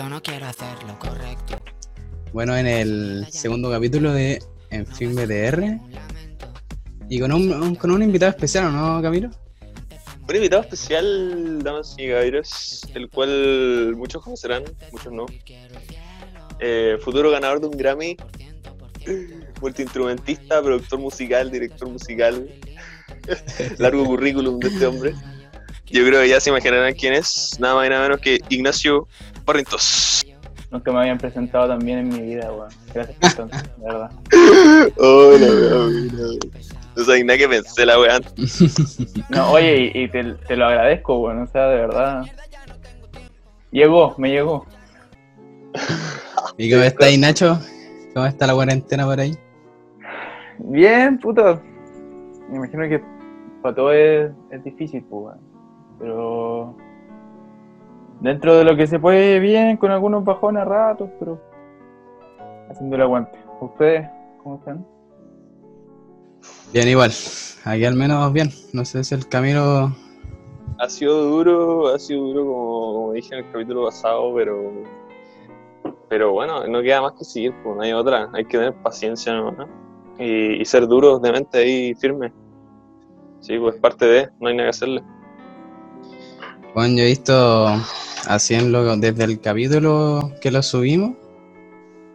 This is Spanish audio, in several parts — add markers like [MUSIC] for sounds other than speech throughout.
Yo no quiero hacer lo correcto. Bueno, en el segundo capítulo de En Fin BTR. Y con un, con un invitado especial, ¿no, Camilo? Un invitado especial, damas y caballeros, el cual muchos conocerán, muchos no. Eh, futuro ganador de un Grammy, multiinstrumentista, productor musical, director musical. [LAUGHS] Largo currículum de este hombre. Yo creo que ya se imaginarán quién es, nada más y nada menos que Ignacio Barrientos. Nunca me habían presentado tan bien en mi vida, weón. Gracias por tanto, de verdad. [LAUGHS] Hola, weón. No sabía nada que pensé la weá. [LAUGHS] No, oye, y, y te, te lo agradezco, weón. O sea, de verdad. Llegó, me llegó. ¿Y cómo está ahí, Nacho? ¿Cómo está la cuarentena por ahí? Bien, puto. Me imagino que para todo es, es difícil, pues, weón. Pero. Dentro de lo que se puede, bien, con algunos bajones a ratos, pero. Haciendo el aguante. ¿Ustedes cómo están? Bien, igual. Aquí al menos bien. No sé si el camino. Ha sido duro, ha sido duro como, como dije en el capítulo pasado, pero pero bueno, no queda más que seguir, pues no hay otra, hay que tener paciencia nomás, ¿no? y, y ser duros de mente ahí firme. Sí, pues parte de, no hay nada que hacerle. Bueno, yo he visto así en lo, desde el capítulo que lo subimos.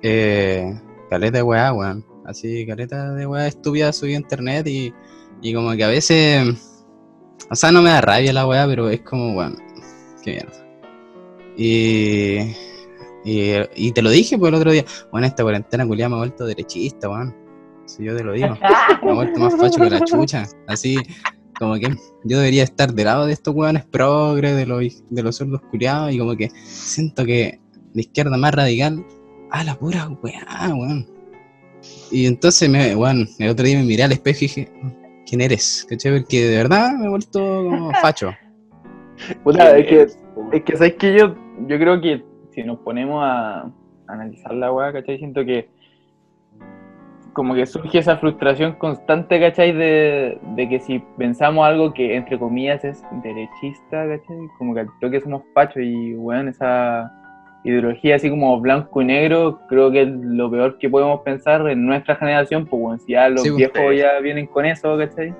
Eh, caleta de weá, weón. Así, caleta de weá estúpida subí a internet y, y como que a veces. O sea, no me da rabia la weá, pero es como, weón, qué mierda. Y, y, y te lo dije pues el otro día. Bueno, esta cuarentena culiada me ha vuelto derechista, weón. Si yo te lo digo. [LAUGHS] Me ha vuelto más facho que la chucha. Así, como que yo debería estar del lado de estos weones progres, de los, de los sordos culiados, y como que siento que la izquierda más radical, a la pura weá, weón. Y entonces, me, weón, el otro día me miré al espejo y dije, ¿quién eres? ¿Cachai? Porque de verdad me he vuelto como [LAUGHS] facho. Puta, es que, es que sabes que yo, yo creo que si nos ponemos a analizar la weá, ¿cachai? Siento que como que surge esa frustración constante, ¿cachai? De, de que si pensamos algo que entre comillas es derechista, ¿cachai? Como que al toque somos fachos y weón, esa ideología así como blanco y negro, creo que es lo peor que podemos pensar en nuestra generación, pues bueno, si ya los Sí, pues. viejos ya vienen con eso, ¿cachai?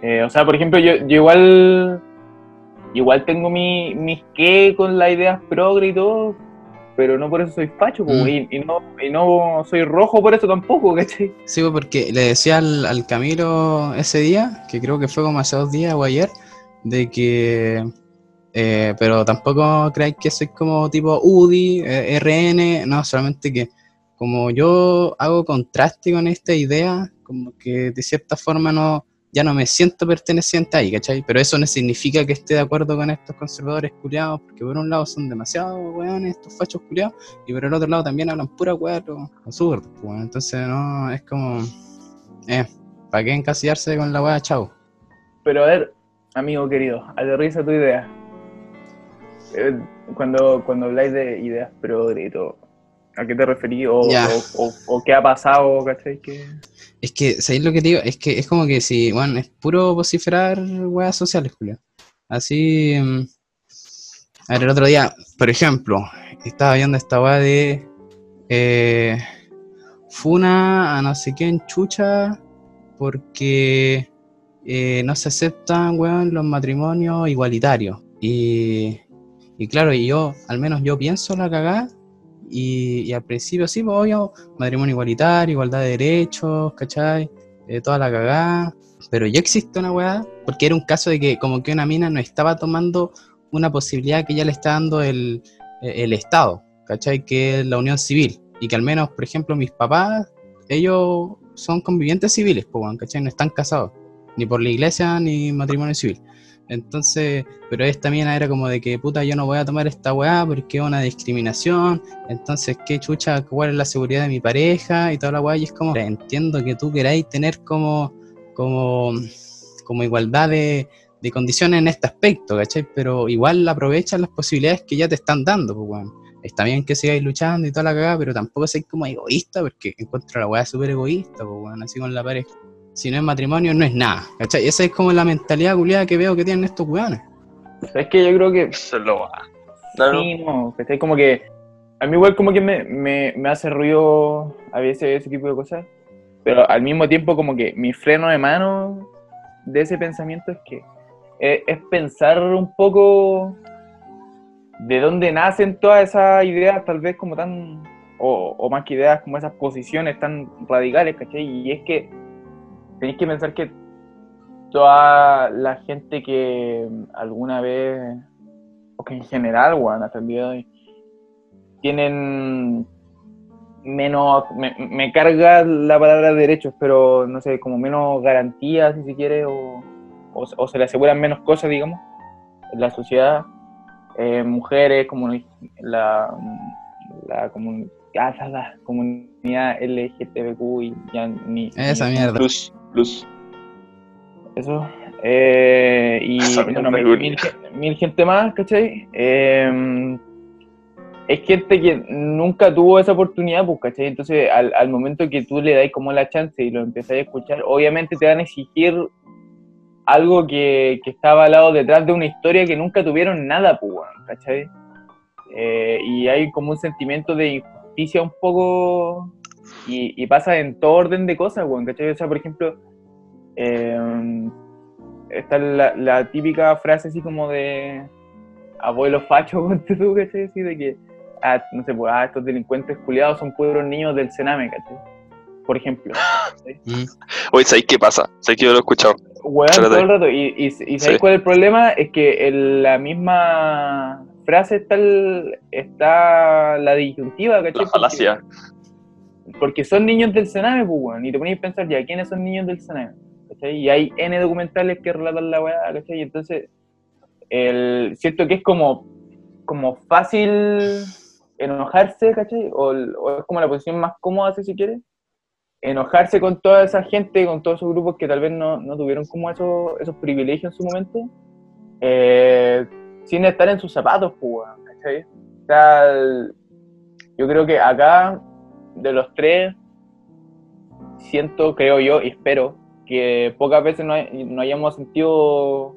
Eh, o sea, por ejemplo, yo, yo igual igual tengo mi, mis qué con las ideas progre y todo, pero no por eso soy facho, Mm. y, y no, y no soy rojo por eso tampoco, [LAUGHS] ¿cachai? Sí, porque le decía al, al Camilo ese día, que creo que fue como hace dos días o ayer, de que. eh, pero tampoco creáis que soy como tipo UDI, eh, RN, no, solamente que como yo hago contraste con esta idea, como que de cierta forma no ya no me siento perteneciente ahí, ¿cachai? Pero eso no significa que esté de acuerdo con estos conservadores culiados, porque por un lado son demasiado weones estos fachos culiados, y por el otro lado también hablan pura weá los zurdos, pues, weón. Entonces, no, es como. Eh, ¿para qué encasillarse con la weá, chavo? Pero a ver, amigo querido, aterriza tu idea. Eh, Cuando, cuando habláis de ideas progre y todo, ¿a qué te referís? O, Ya. o, o- o qué ha pasado, ¿cachai? Que... Es que, ¿sabéis lo que te digo? Es que es como que si, bueno, es puro vociferar weas sociales, Julio. Así. mm, A ver, el otro día, por ejemplo, estaba viendo esta wea de. Eh, Funa a no sé qué en chucha porque eh, no se aceptan, weón, los matrimonios igualitarios. Y, y claro, y yo, al menos yo pienso la cagada. Y, y al principio sí, pues obvio, matrimonio igualitario, igualdad de derechos, ¿cachai? Eh, toda la cagada. Pero ya existe una weá, porque era un caso de que como que una mina no estaba tomando una posibilidad que ya le está dando el, el Estado, ¿cachai? Que es la unión civil. Y que al menos, por ejemplo, mis papás, ellos son convivientes civiles, pues, ¿cachai? No están casados, ni por la iglesia, ni matrimonio civil. Entonces, pero esta mina era como de que, puta, yo no voy a tomar esta weá porque es una discriminación, entonces, ¿qué chucha, cuál es la seguridad de mi pareja y toda la weá? Y es como, entiendo que tú queráis tener como, como, como igualdad de, de condiciones en este aspecto, ¿cachai? Pero igual aprovechan las posibilidades que ya te están dando, pues, weón. Está bien que sigáis luchando y toda la cagada, pero tampoco seáis como egoísta, porque encuentro la weá súper egoísta, pues, weón, así con la pareja. Si no es matrimonio, no es nada, ¿cachai? Esa es como la mentalidad culiada que veo que tienen estos weones. Es que yo creo que es lo va. Claro. Sí, no, ¿cachai? Como que a mí igual como que me, me, me hace ruido a veces ese tipo de cosas, pero al mismo tiempo como que mi freno de mano de ese pensamiento es que es, es pensar un poco de dónde nacen todas esas ideas tal vez como tan, o, o más que ideas como esas posiciones tan radicales, ¿cachai? Y es que tenéis que pensar que toda la gente que alguna vez, o que en general, weón, hasta el día de hoy, tienen menos, me, me carga la palabra derechos, pero no sé, como menos garantías, si se quiere, o, o, o se le aseguran menos cosas, digamos, en la sociedad. Eh, mujeres, como la, la, comun- ah, la- la comunidad LGTBQ y ya ni... Esa ni- mierda. Plus. Eso. Eh, y [LAUGHS] bueno, mil, gente más, ¿cachai? Eh, es gente que nunca tuvo esa oportunidad, pues, ¿cachai? Entonces, al, al momento que tú le das como la chance y lo empezás a escuchar, obviamente te van a exigir algo que, que está avalado detrás de una historia que nunca tuvieron nada, pues, ¿cachai? Eh, y hay como un sentimiento de injusticia un poco y, y pasa en todo orden de cosas, weón, ¿cachai? O sea, por ejemplo, eh, está la, la típica frase así como de abuelo facho, [LAUGHS] tú, ¿cachai? Así de que, ah, no sé, pues, ah, estos delincuentes culiados son puros niños del Sename, ¿cachai? Por ejemplo. [LAUGHS] Mm. Oye, ¿sabéis qué pasa? ¿Sabéis que yo lo he escuchado? Weón, todo el rato. Y, y, y ¿sabéis Sí. cuál es el problema? Es que en la misma frase está, el- está la disyuntiva, ¿cachai? La falacia. Porque son niños del Sename, pues, weón. Y te pones a pensar, ya, ¿quiénes son niños del Sename? ¿Cachai? Y hay N documentales que relatan la weá, ¿cachai? Y entonces, el, siento que es como, como fácil enojarse, ¿cachai? O, o es como la posición más cómoda, si se quiere. Enojarse con toda esa gente, con todos esos grupos que tal vez no, no tuvieron como esos, esos privilegios en su momento, eh, sin estar en sus zapatos, pues, ¿cachai? O sea, yo creo que acá, de los tres, siento, creo yo, y espero, que pocas veces no, hay- no hayamos sentido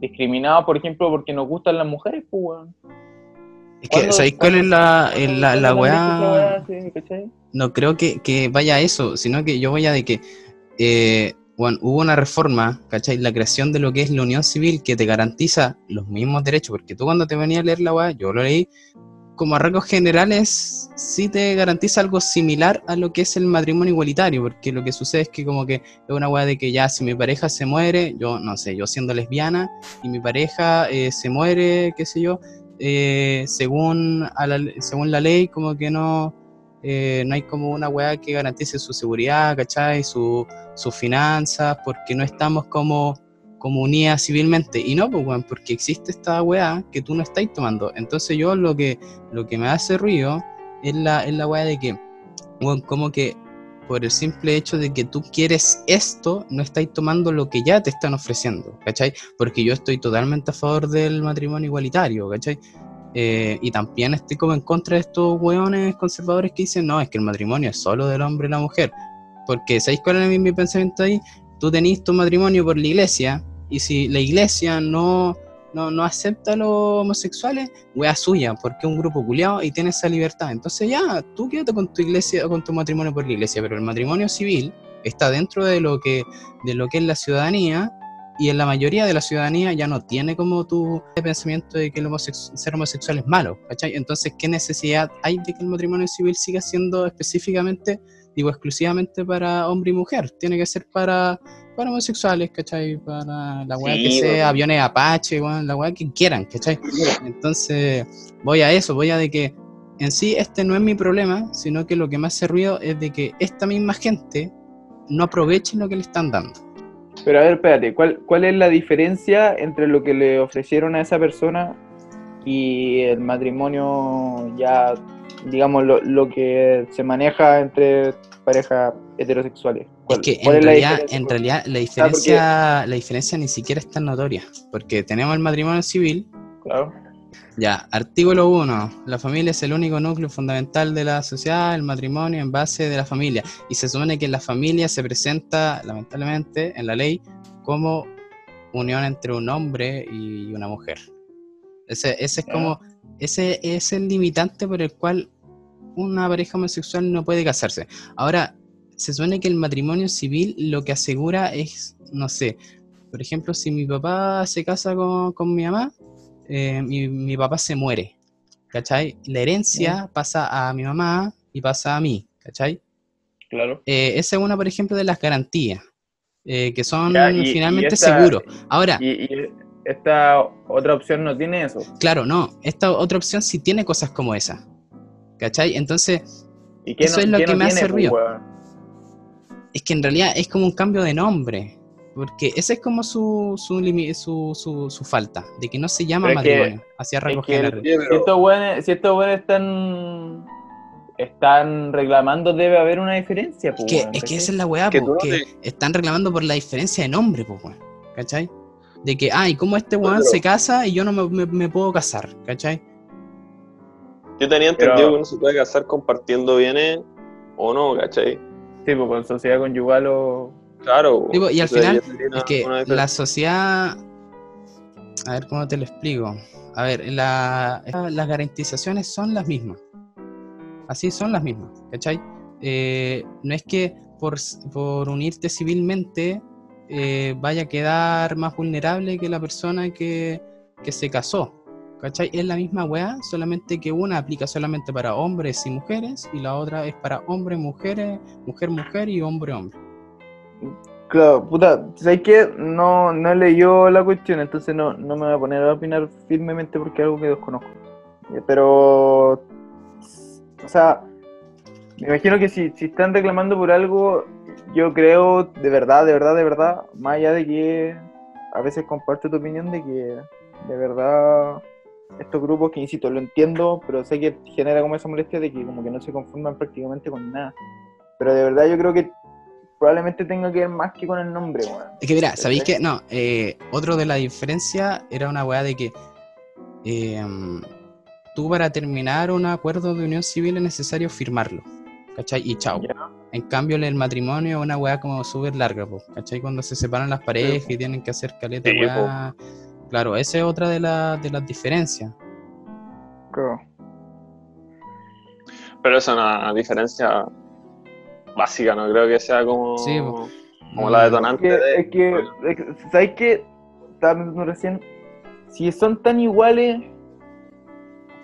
discriminados, por ejemplo, porque nos gustan las mujeres, pues, weón. Es que, ¿Cuándo- ¿sabéis cuál es la, la, la weá? No creo que, que vaya a eso, sino que yo voy a de que eh, bueno, hubo una reforma, ¿cachai? La creación de lo que es la unión civil que te garantiza los mismos derechos, porque tú cuando te venía a leer la weá, yo lo leí, como a rasgos generales, sí te garantiza algo similar a lo que es el matrimonio igualitario, porque lo que sucede es que como que es una weá de que ya si mi pareja se muere, yo no sé, yo siendo lesbiana, y mi pareja eh, se muere, qué sé yo, eh, según, la, según la ley, como que no, eh, no hay como una weá que garantice su seguridad, ¿cachai? Su, sus finanzas, porque no estamos como, como civilmente. Y no, pues, weón, porque existe esta weá que tú no estás tomando. Entonces yo lo que, lo que me hace ruido es la, es la weá de que, weón, como que por el simple hecho de que tú quieres esto, no estáis tomando lo que ya te están ofreciendo, ¿cachai? Porque yo estoy totalmente a favor del matrimonio igualitario, ¿cachai? Eh, y también estoy como en contra de estos weones conservadores que dicen, no, es que el matrimonio es solo del hombre y la mujer. Porque, ¿sabéis cuál es mi pensamiento ahí? Tú tenés tu matrimonio por la iglesia, y si la iglesia no, no, no acepta a los homosexuales, wea suya, porque es un grupo culiado y tiene esa libertad. Entonces ya, tú quédate con tu iglesia, con tu matrimonio por la iglesia, pero el matrimonio civil está dentro de lo que, de lo que es la ciudadanía y en la mayoría de la ciudadanía ya no tiene como tu pensamiento de que el ser homosexual es malo, ¿cachai? Entonces, ¿qué necesidad hay de que el matrimonio civil siga siendo específicamente, digo, exclusivamente para hombre y mujer? Tiene que ser para, para homosexuales, ¿cachai? Para la weá Sí, que sea, bueno. aviones Apache, weón, la weá que quieran, ¿cachai? Entonces, voy a eso, voy a de que en sí este no es mi problema, sino que lo que me hace ruido es de que esta misma gente no aproveche lo que le están dando. Pero a ver, espérate, ¿cuál, ¿cuál es la diferencia entre lo que le ofrecieron a esa persona y el matrimonio ya, digamos, lo, lo que se maneja entre parejas heterosexuales? Es ¿Cuál- que en es realidad, en realidad la porque- diferencia, la diferencia ni siquiera es tan notoria, porque tenemos el matrimonio civil, Claro. ya, artículo 1, la familia es el único núcleo fundamental de la sociedad, el matrimonio en base de la familia, y se supone que la familia se presenta, lamentablemente, en la ley como unión entre un hombre y una mujer. Ese, ese es como ese es el limitante por el cual una pareja homosexual no puede casarse. Ahora, se supone que el matrimonio civil lo que asegura es, no sé, por ejemplo, si mi papá se casa con, con mi mamá, eh, mi, mi papá se muere, ¿cachai? La herencia pasa a mi mamá y pasa a mí, ¿cachai? Claro. Eh, esa es una, por ejemplo, de las garantías, eh, que son Ya, y- y finalmente seguros. Ahora, Y, y esta otra opción no tiene eso. claro, no, esta otra opción sí tiene cosas como esa, ¿cachai? Entonces, ¿Y qué Eso no, es lo que no me ha servido. pues? Es que en realidad es como un cambio de nombre, porque esa es como su, su, su, su, su falta, de que no se llama Pero es que- matrimonio, hacia rasgos generales. Si estos weones, si estos weones están, están reclamando, debe haber una diferencia. Es pues, que, es que esa es la weá, Que po, tú no que te- están reclamando por la diferencia de nombre, pues, weón, ¿cachai? De que, ay, ¿cómo este weón pero- se casa y yo no me, me- me puedo casar, ¿cachai? Yo tenía Pero- entendido que uno se puede casar compartiendo bienes o no, ¿cachai? Sí, pues con sociedad conyugal o. Claro. Sí, pues, y al final, una- Es que la sociedad. A ver cómo te lo explico. A ver, la- las garantizaciones son las mismas. Así son las mismas, ¿cachai? Eh, no es que por, por unirte civilmente eh, vaya a quedar más vulnerable que la persona que, que se casó. ¿Cachai? Es la misma weá, solamente que una aplica solamente para hombres y mujeres y la otra es para hombres, mujeres, mujer, mujer y hombre, hombre. Claro, puta, ¿sabes qué? No, no leyó la cuestión, entonces no, no me voy a poner a opinar firmemente porque es algo que desconozco. Eh, Pero, o sea, me imagino que si, si están reclamando por algo, yo creo de verdad, de verdad, de verdad, más allá de que a veces comparto tu opinión de que de verdad estos grupos que, insisto, lo entiendo, pero sé que genera como esa molestia de que como que no se conforman prácticamente con nada. Pero de verdad yo creo que probablemente tenga que ver más que con el nombre, weón. Es que mira, ¿sabéis que No, eh, otro de la diferencia era una weá de que eh, tú para terminar un acuerdo de unión civil es necesario firmarlo, ¿cachai? Y chao. En cambio, el matrimonio es una weá como súper larga, po, ¿cachai? Cuando se separan las parejas y tienen que hacer caleta Sí, weá. Claro, esa es otra de, la- de las diferencias. Claro. Pero es una diferencia básica, no creo que sea como, Sí, como la Mm. detonante que, de... es que, es que- ¿sabes qué? Estaba pensando recién, si son tan iguales,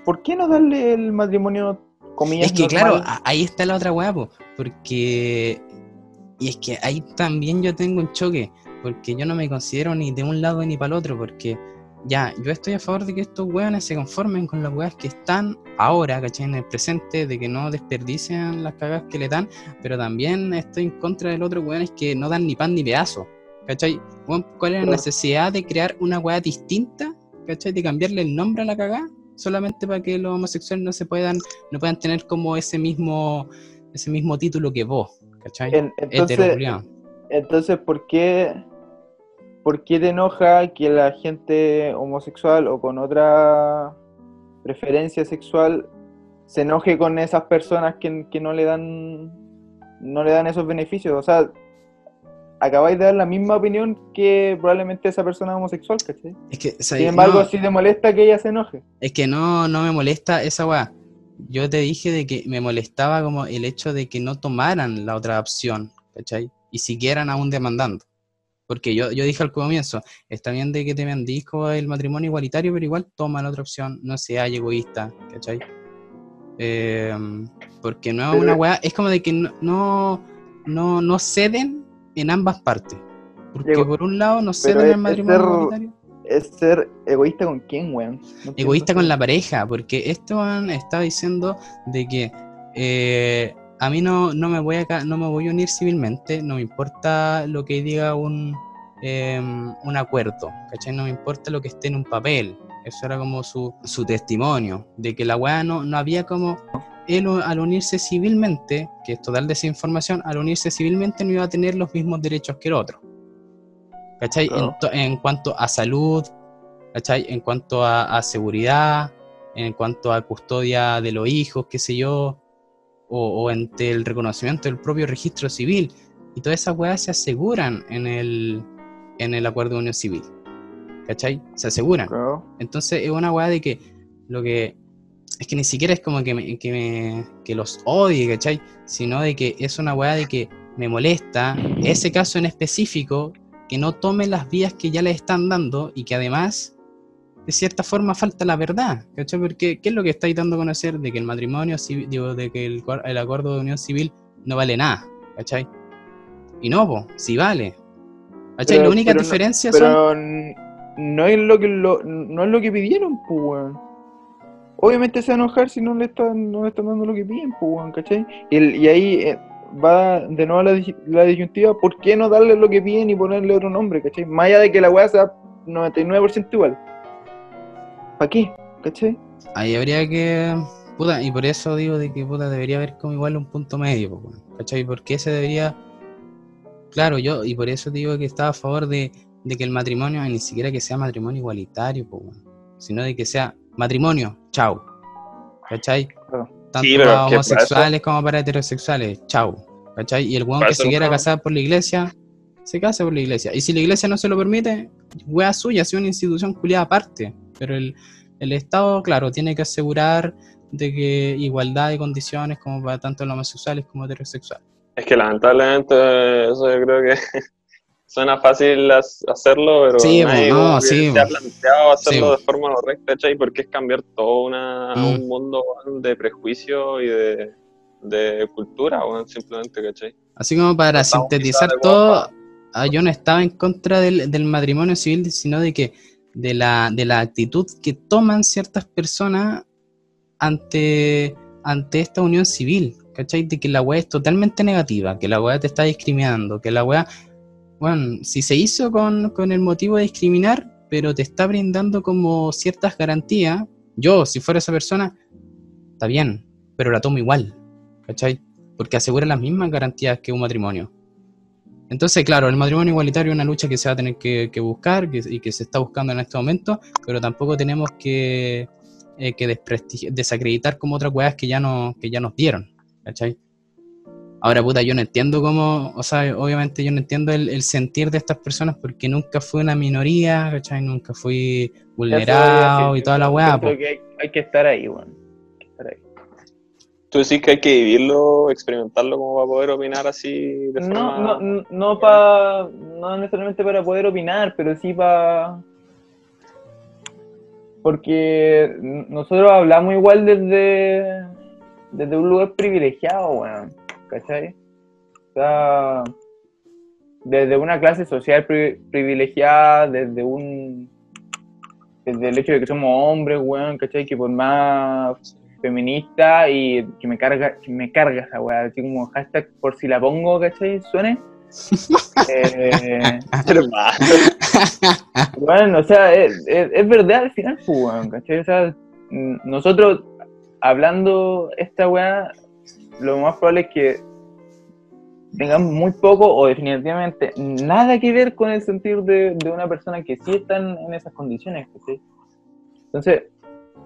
¿por qué no darle el matrimonio, comillas, Es que normal? claro, ahí está la otra weá, po, porque... Y es que ahí también yo tengo un choque, porque yo no me considero ni de un lado ni para el otro, porque ya, yo estoy a favor de que estos weones se conformen con las weas que están ahora, ¿cachai? En el presente, de que no desperdician las cagas que le dan, pero también estoy en contra del otro weones que no dan ni pan ni pedazo, ¿cachai? ¿Cuál es la necesidad de crear una wea distinta, ¿cachai? De cambiarle el nombre a la cagada, solamente para que los homosexuales no se puedan, no puedan tener como ese mismo, ese mismo título que vos, ¿cachai? Entonces. Entonces, ¿por qué, ¿por qué te enoja que la gente homosexual o con otra preferencia sexual se enoje con esas personas que, que no le dan no le dan esos beneficios? O sea, acabáis de dar la misma opinión que probablemente esa persona homosexual, ¿cachai? Es que, Sin embargo, No. si te molesta que ella se enoje. Es que no, no me molesta esa weá. Yo te dije de que me molestaba como el hecho de que no tomaran la otra opción, ¿cachai? Y siguieran aún demandando. Porque yo, yo dije al comienzo, está bien de que te con el matrimonio igualitario, pero igual toma la otra opción, no seas egoísta, ¿cachai? Eh, porque no es una weá, es como de que no, no, no, no ceden en ambas partes. Porque Ego- por un lado no ceden es- el matrimonio ser- igualitario. Es ser egoísta con quién, weón. No egoísta con la pareja, porque Esteban está diciendo de que eh, a mí no, no, me voy a, ca- no me voy a unir civilmente, no me importa lo que diga un, em, un acuerdo, ¿cachai? No me importa lo que esté en un papel. Eso era como su, su testimonio, de que la weá no, no había como... Él al unirse civilmente, que es total desinformación, al unirse civilmente no iba a tener los mismos derechos que el otro. ¿Cachai? Claro. en cuanto a salud, ¿cachai? En cuanto a, a seguridad, en cuanto a custodia de los hijos, qué sé yo, o, o ante el reconocimiento del propio registro civil. Y todas esas weas se aseguran en el, en el acuerdo de unión civil. ¿Cachai? Se aseguran. Claro. Entonces es una weá de que lo que es que ni siquiera es como que, me- que, me- que los odie, ¿cachai? Sino de que es una weá de que me molesta ese caso en específico, que no tomen las vías que ya les están dando y que además, de cierta forma, falta la verdad, ¿cachai? Porque, ¿qué es lo que estáis dando a conocer? De que el matrimonio civil, digo, de que el, el acuerdo de unión civil no vale nada, ¿cachai? Y no, po, sí vale. ¿Cachai? Pero- la única pero no- diferencia son... Pero n- no es lo que lo, no es lo que pidieron, pues. Obviamente se va a enojar si no le están, no le están dando lo que piden, pues, ¿cachai? Y, el- y ahí eh, va de nuevo la, la disyuntiva, ¿por qué no darle lo que piden y ponerle otro nombre, ¿cachai? Más allá de que la weá sea 99% igual. ¿Para qué? ¿Cachai? Ahí habría que. Puta, y por eso digo de que puta debería haber como igual un punto medio, ¿cachai? Porque se debería. Claro, yo, y por eso digo que estaba a favor de, de que el matrimonio, ni siquiera que sea matrimonio igualitario, po, sino de que sea matrimonio, chau. ¿Cachai? Claro. Tanto Sí, pero para homosexuales como para heterosexuales, chau. ¿Cachai? Y el weón que se quiera no- casar por la iglesia, se casa por la iglesia. Y si la iglesia no se lo permite, wea suya, es una institución culiada aparte. Pero el, el Estado, claro, tiene que asegurar de que igualdad de condiciones como para tanto los homosexuales como heterosexuales. Es que lamentablemente eso yo creo que [LAUGHS] suena fácil hacerlo, pero Sí, nadie no, que sí, se ha po. planteado hacerlo Sí, de forma correcta, ¿cachai? Porque es cambiar todo una, Mm. un mundo de prejuicio y de, de cultura, weón, simplemente, ¿cachai? Así como para Estamos sintetizar todo, ah, yo no estaba en contra del, del matrimonio civil, sino de que de la, de la actitud que toman ciertas personas ante, ante esta unión civil, ¿cachai? De que la weá es totalmente negativa, que la weá te está discriminando, que la weá, bueno, si se hizo con, con el motivo de discriminar, pero te está brindando como ciertas garantías, yo, si fuera esa persona, está bien, pero la tomo igual, ¿cachai? Porque asegura las mismas garantías que un matrimonio. Entonces, claro, el matrimonio igualitario es una lucha que se va a tener que, que buscar que- y que se está buscando en este momento, pero tampoco tenemos que, eh, que desacreditar como otras weas que ya, no, que ya nos dieron, ¿cachai? Ahora, puta, yo no entiendo cómo, o sea, obviamente yo no entiendo el, el sentir de estas personas porque nunca fui una minoría, ¿cachai? Nunca fui vulnerado y toda la weá, hay, hay que estar ahí, weón. Ahí. Tú decís que hay que vivirlo, experimentarlo como para poder opinar así de No, forma... no, no, no, pa, no necesariamente para poder opinar, pero sí para... Porque nosotros hablamos igual desde, desde un lugar privilegiado, weón, ¿cachai? O sea, desde una clase social pri- privilegiada, desde un... Desde el hecho de que somos hombres, weón, ¿cachai? Que por más feminista y que me carga, que me carga esa weá, así como hashtag por si la pongo, ¿cachai? Suene. [LAUGHS] Eh, Hermano. bueno, o sea, es, es- es verdad al final, pues, weón, ¿cachai? O sea, nosotros hablando esta weá, lo más probable es que tengamos muy poco o definitivamente nada que ver con el sentir de, de una persona que sí está en, en esas condiciones, ¿cachai? Entonces,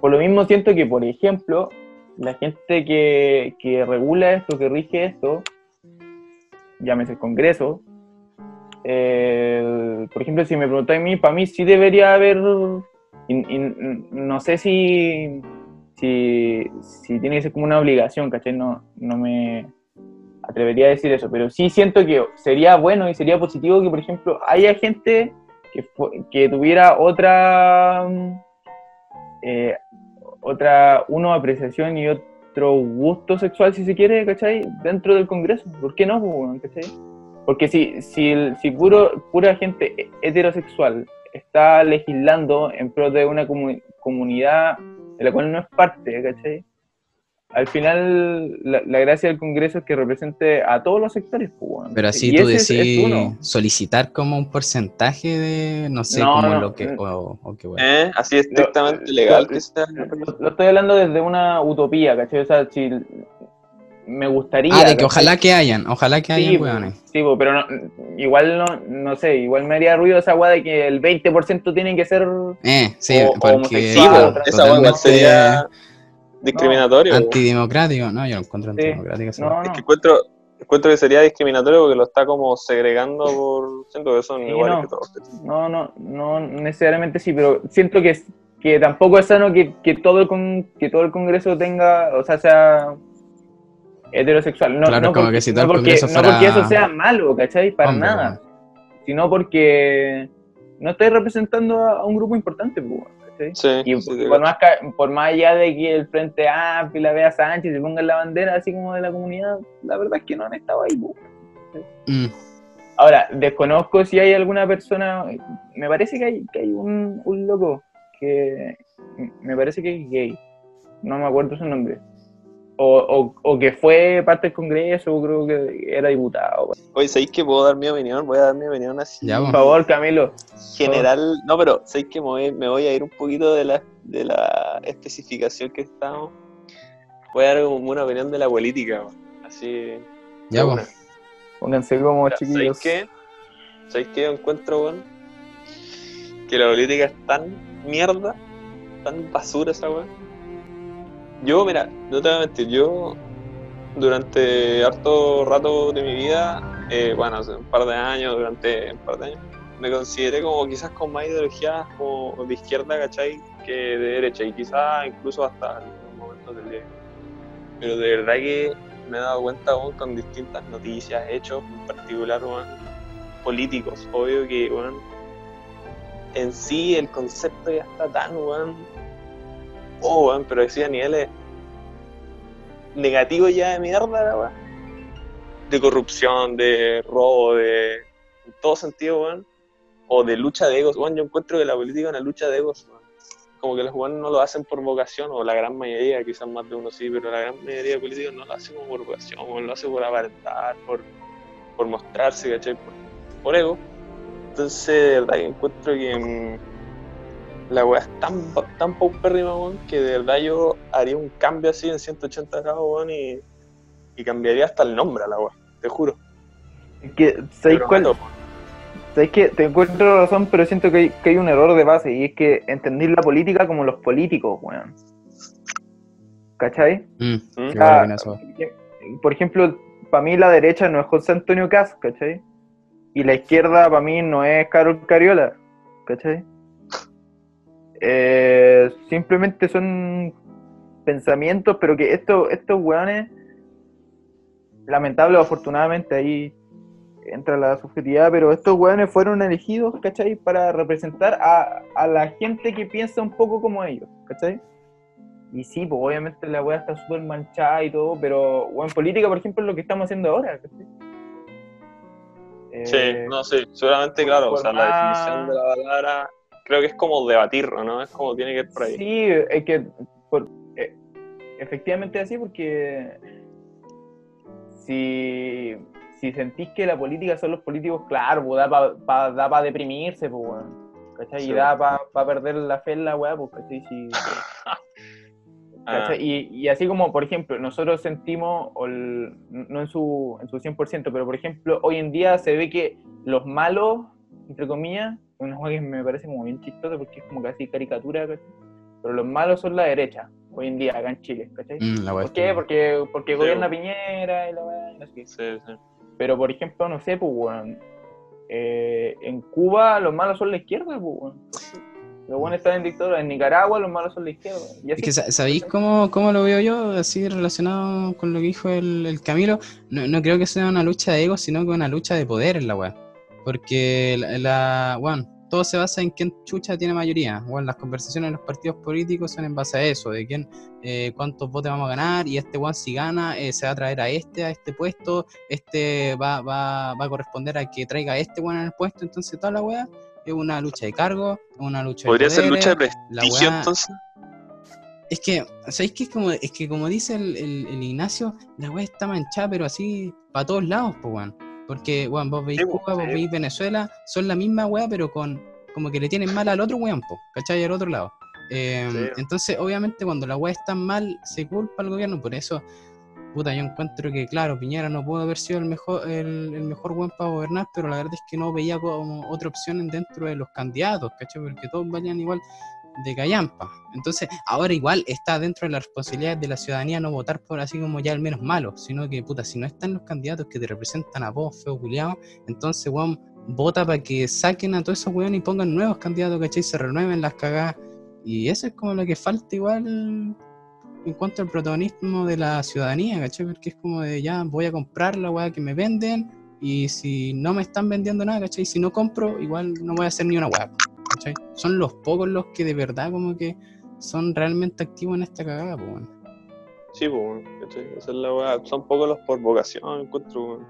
por lo mismo siento que, por ejemplo, la gente que, que regula esto, que rige esto, llámese el Congreso, eh, por ejemplo, si me preguntáis a mí, para mí sí debería haber, no sé si, si, tiene que ser como una obligación, ¿cachai? No, no me atrevería a decir eso, pero sí siento que sería bueno y sería positivo que, por ejemplo, haya gente que, que tuviera otra, eh, otra, uno, apreciación y otro gusto sexual, si se quiere, ¿cachai? Dentro del Congreso. ¿Por qué no, cachai? Porque si, si, el- si puro, pura gente heterosexual está legislando en pro de una comu- comunidad de la cual no es parte, ¿cachai? Al final, la, la gracia del Congreso es que represente a todos los sectores, pues, Pero así Y tú ese es- es decís solicitar como un porcentaje de, no sé, No, como no, lo que, no. o, o qué weón. ¿Eh? Así estrictamente Lo- legal lo- que sea. Lo, lo estoy hablando desde una utopía, ¿cachai? O sea, si me gustaría... Ah, de que ojalá que hayan, ojalá que Sí, hayan weones. sí, po, pero no, igual no, no sé, igual me haría ruido esa weá de que el 20% tienen que ser Eh, sí, O- porque Sí, esa weá sería discriminatorio. po. antidemocrático. No, yo lo encuentro Sí. antidemocrático. esa No. Es no. que encuentro, encuentro que sería discriminatorio porque lo está como segregando por... Siento que son Sí, iguales no. que todos. No, no, no necesariamente sí, pero siento que, que tampoco es sano que, que todo el con, que todo el Congreso tenga, o sea, sea heterosexual. No, Claro, no como porque, que si todo no el porque- Congreso no fuera porque eso sea malo, ¿cachai? Para hombre, nada. Sino porque no estáis representando a, a un grupo importante, pues, ¿cachai? Sí, Y sí, por más, por más allá de que el Frente Amplio y la vea Sánchez se pongan la bandera así como de la comunidad, la verdad es que no han estado ahí. Mm, Ahora, desconozco si hay alguna persona, me parece que hay, que hay un, un loco que me parece que es gay, no me acuerdo su nombre. O, o, o que fue parte del Congreso, creo que era diputado. Oye, ¿sabéis que puedo dar mi opinión? Voy a dar mi opinión así. Ya, Por pues. favor, Camilo. general, no, pero ¿sabéis que me voy, me voy a ir un poquito de la, de la especificación que estamos? Voy a dar como una opinión de la política, weón. así. Ya, pues. una. Pónganse como Mira, chiquillos. ¿Sabéis qué? ¿Sabéis qué? Yo encuentro, weón, que la política es tan mierda, tan basura esa weón. Yo, mira, no te voy a mentir, yo durante harto rato de mi vida, eh, bueno, hace un par de años, durante un par de años, me consideré como quizás con más ideologías como de izquierda, ¿cachai? Que de derecha, y quizás incluso hasta algunos momentos del día. Pero de verdad que me he dado cuenta weón, con distintas noticias, hechos, en particular weón, políticos. Obvio que weón, en sí el concepto ya está tan, weón, oh, weón, pero decía niveles negativos ya de mierda. De corrupción, de robo, de. en todo sentido, weón. O de lucha de egos, weón. Yo encuentro que la política es una lucha de egos, weón. Como que los weones no lo hacen por vocación, o la gran mayoría, quizás más de uno sí, pero la gran mayoría de políticos no lo hacen por vocación, lo hacen por aparentar, por, por mostrarse, ¿cachai? Por, por ego. Entonces, de verdad que encuentro que mm, la weá es tan, tan paupérrima, weón, que de verdad yo haría un cambio así en 180 grados, weón, y, y cambiaría hasta el nombre a la weá, te juro. Es que, ¿sabéis Te cuál? prometo. ¿Sabéis que Te encuentro razón, pero siento que hay, que hay un error de base y es que entender la política como los políticos, weón. ¿Cachai? Mm, ¿Mm? Ah, eso. Por ejemplo, para mí la derecha no es José Antonio Caz, ¿cachai? Y la izquierda para mí no es Carol Cariola, ¿cachai? Eh, simplemente son pensamientos, pero que estos, estos weones, lamentable o afortunadamente ahí entra la subjetividad, pero estos weones fueron elegidos, ¿cachai? Para representar a, a la gente que piensa un poco como ellos, ¿cachai? Y sí, pues obviamente la weá está súper manchada y todo, pero en política, por ejemplo, es lo que estamos haciendo ahora, ¿cachai? Eh, Sí, no, sí, seguramente, claro, o sea, la definición de la palabra creo que es como debatirlo, ¿no? Es como tiene que ir por ahí. Sí, es que por- eh, efectivamente así porque si, si sentís que la política son los políticos, claro, pues da para pa, da pa deprimirse, pues, weón. ¿Cachai? Sí. Y da para perder la fe en la weá, pues, ¿cachai? Si, [LAUGHS] Ah. Y, y así como, por ejemplo, nosotros sentimos, el- no en su, en su 100%, pero por ejemplo, hoy en día se ve que los malos, entre comillas, cosa que me parece como bien chistosa porque es como casi caricatura, ¿cachai? pero los malos son la derecha, hoy en día, acá en Chile, ¿cachai? Mm, la ¿Por qué? Porque, porque Sí, gobierna bueno. Piñera y la weá, y no sé qué. sí, sí. Pero por ejemplo, no sé, pues, weón, eh, en Cuba los malos son la izquierda, pues, weón. Los buenos están en dictadura. En Nicaragua los malos son la izquierda. Y Es así, que, sa- ¿sabéis cómo, cómo lo veo yo? Así relacionado con lo que dijo el, el Camilo. No, no creo que sea una lucha de ego, sino que una lucha de poder en la weá. Porque la, la bueno, todo se basa en quién chucha tiene mayoría. Bueno, las conversaciones en los partidos políticos son en base a eso, de quién, eh, cuántos votos vamos a ganar, y este one si gana, eh, se va a traer a este, a este puesto, este va, va, va a corresponder a que traiga a este one en el puesto, entonces toda la weá es una lucha de cargo, es una lucha de Podría ser lucha de la prestigio weá- entonces. es que, ¿sabéis que es como, es que como dice el, el- el Ignacio, la weá está manchada, pero así para todos lados, pues weón. Porque, weón, vos veis Sí, po, Cuba, vos veis Venezuela, son la misma weá, pero con como que le tienen mal al otro weón, po, ¿cachai? Al otro lado. Eh, Sí. Entonces, obviamente, cuando la weá está mal, se culpa al gobierno, por eso, puta, yo encuentro que, claro, Piñera no pudo haber sido el mejor, el, el mejor weón para gobernar, pero la verdad es que no veía como otra opción dentro de los candidatos, ¿cachai? Porque todos valían igual de callampa. Entonces, ahora igual está dentro de las responsabilidades de la ciudadanía no votar por así como ya el menos malo, sino que, puta, si no están los candidatos que te representan a vos, feo culiado, entonces, weón, vota para que saquen a todos esos weones y pongan nuevos candidatos, ¿cachai? Se renueven las cagadas Y eso es como lo que falta igual en cuanto al protagonismo de la ciudadanía, ¿cachai? Porque es como de ya voy a comprar la weá que me venden y si no me están vendiendo nada, ¿cachai? Si no compro, igual no voy a hacer ni una weá, ¿cachai? Son los pocos los que de verdad como que son realmente activos en esta cagada, pues bueno. Sí, pues, ¿cachai? Esa es la weá. Son pocos los por vocación, encuentro, weón.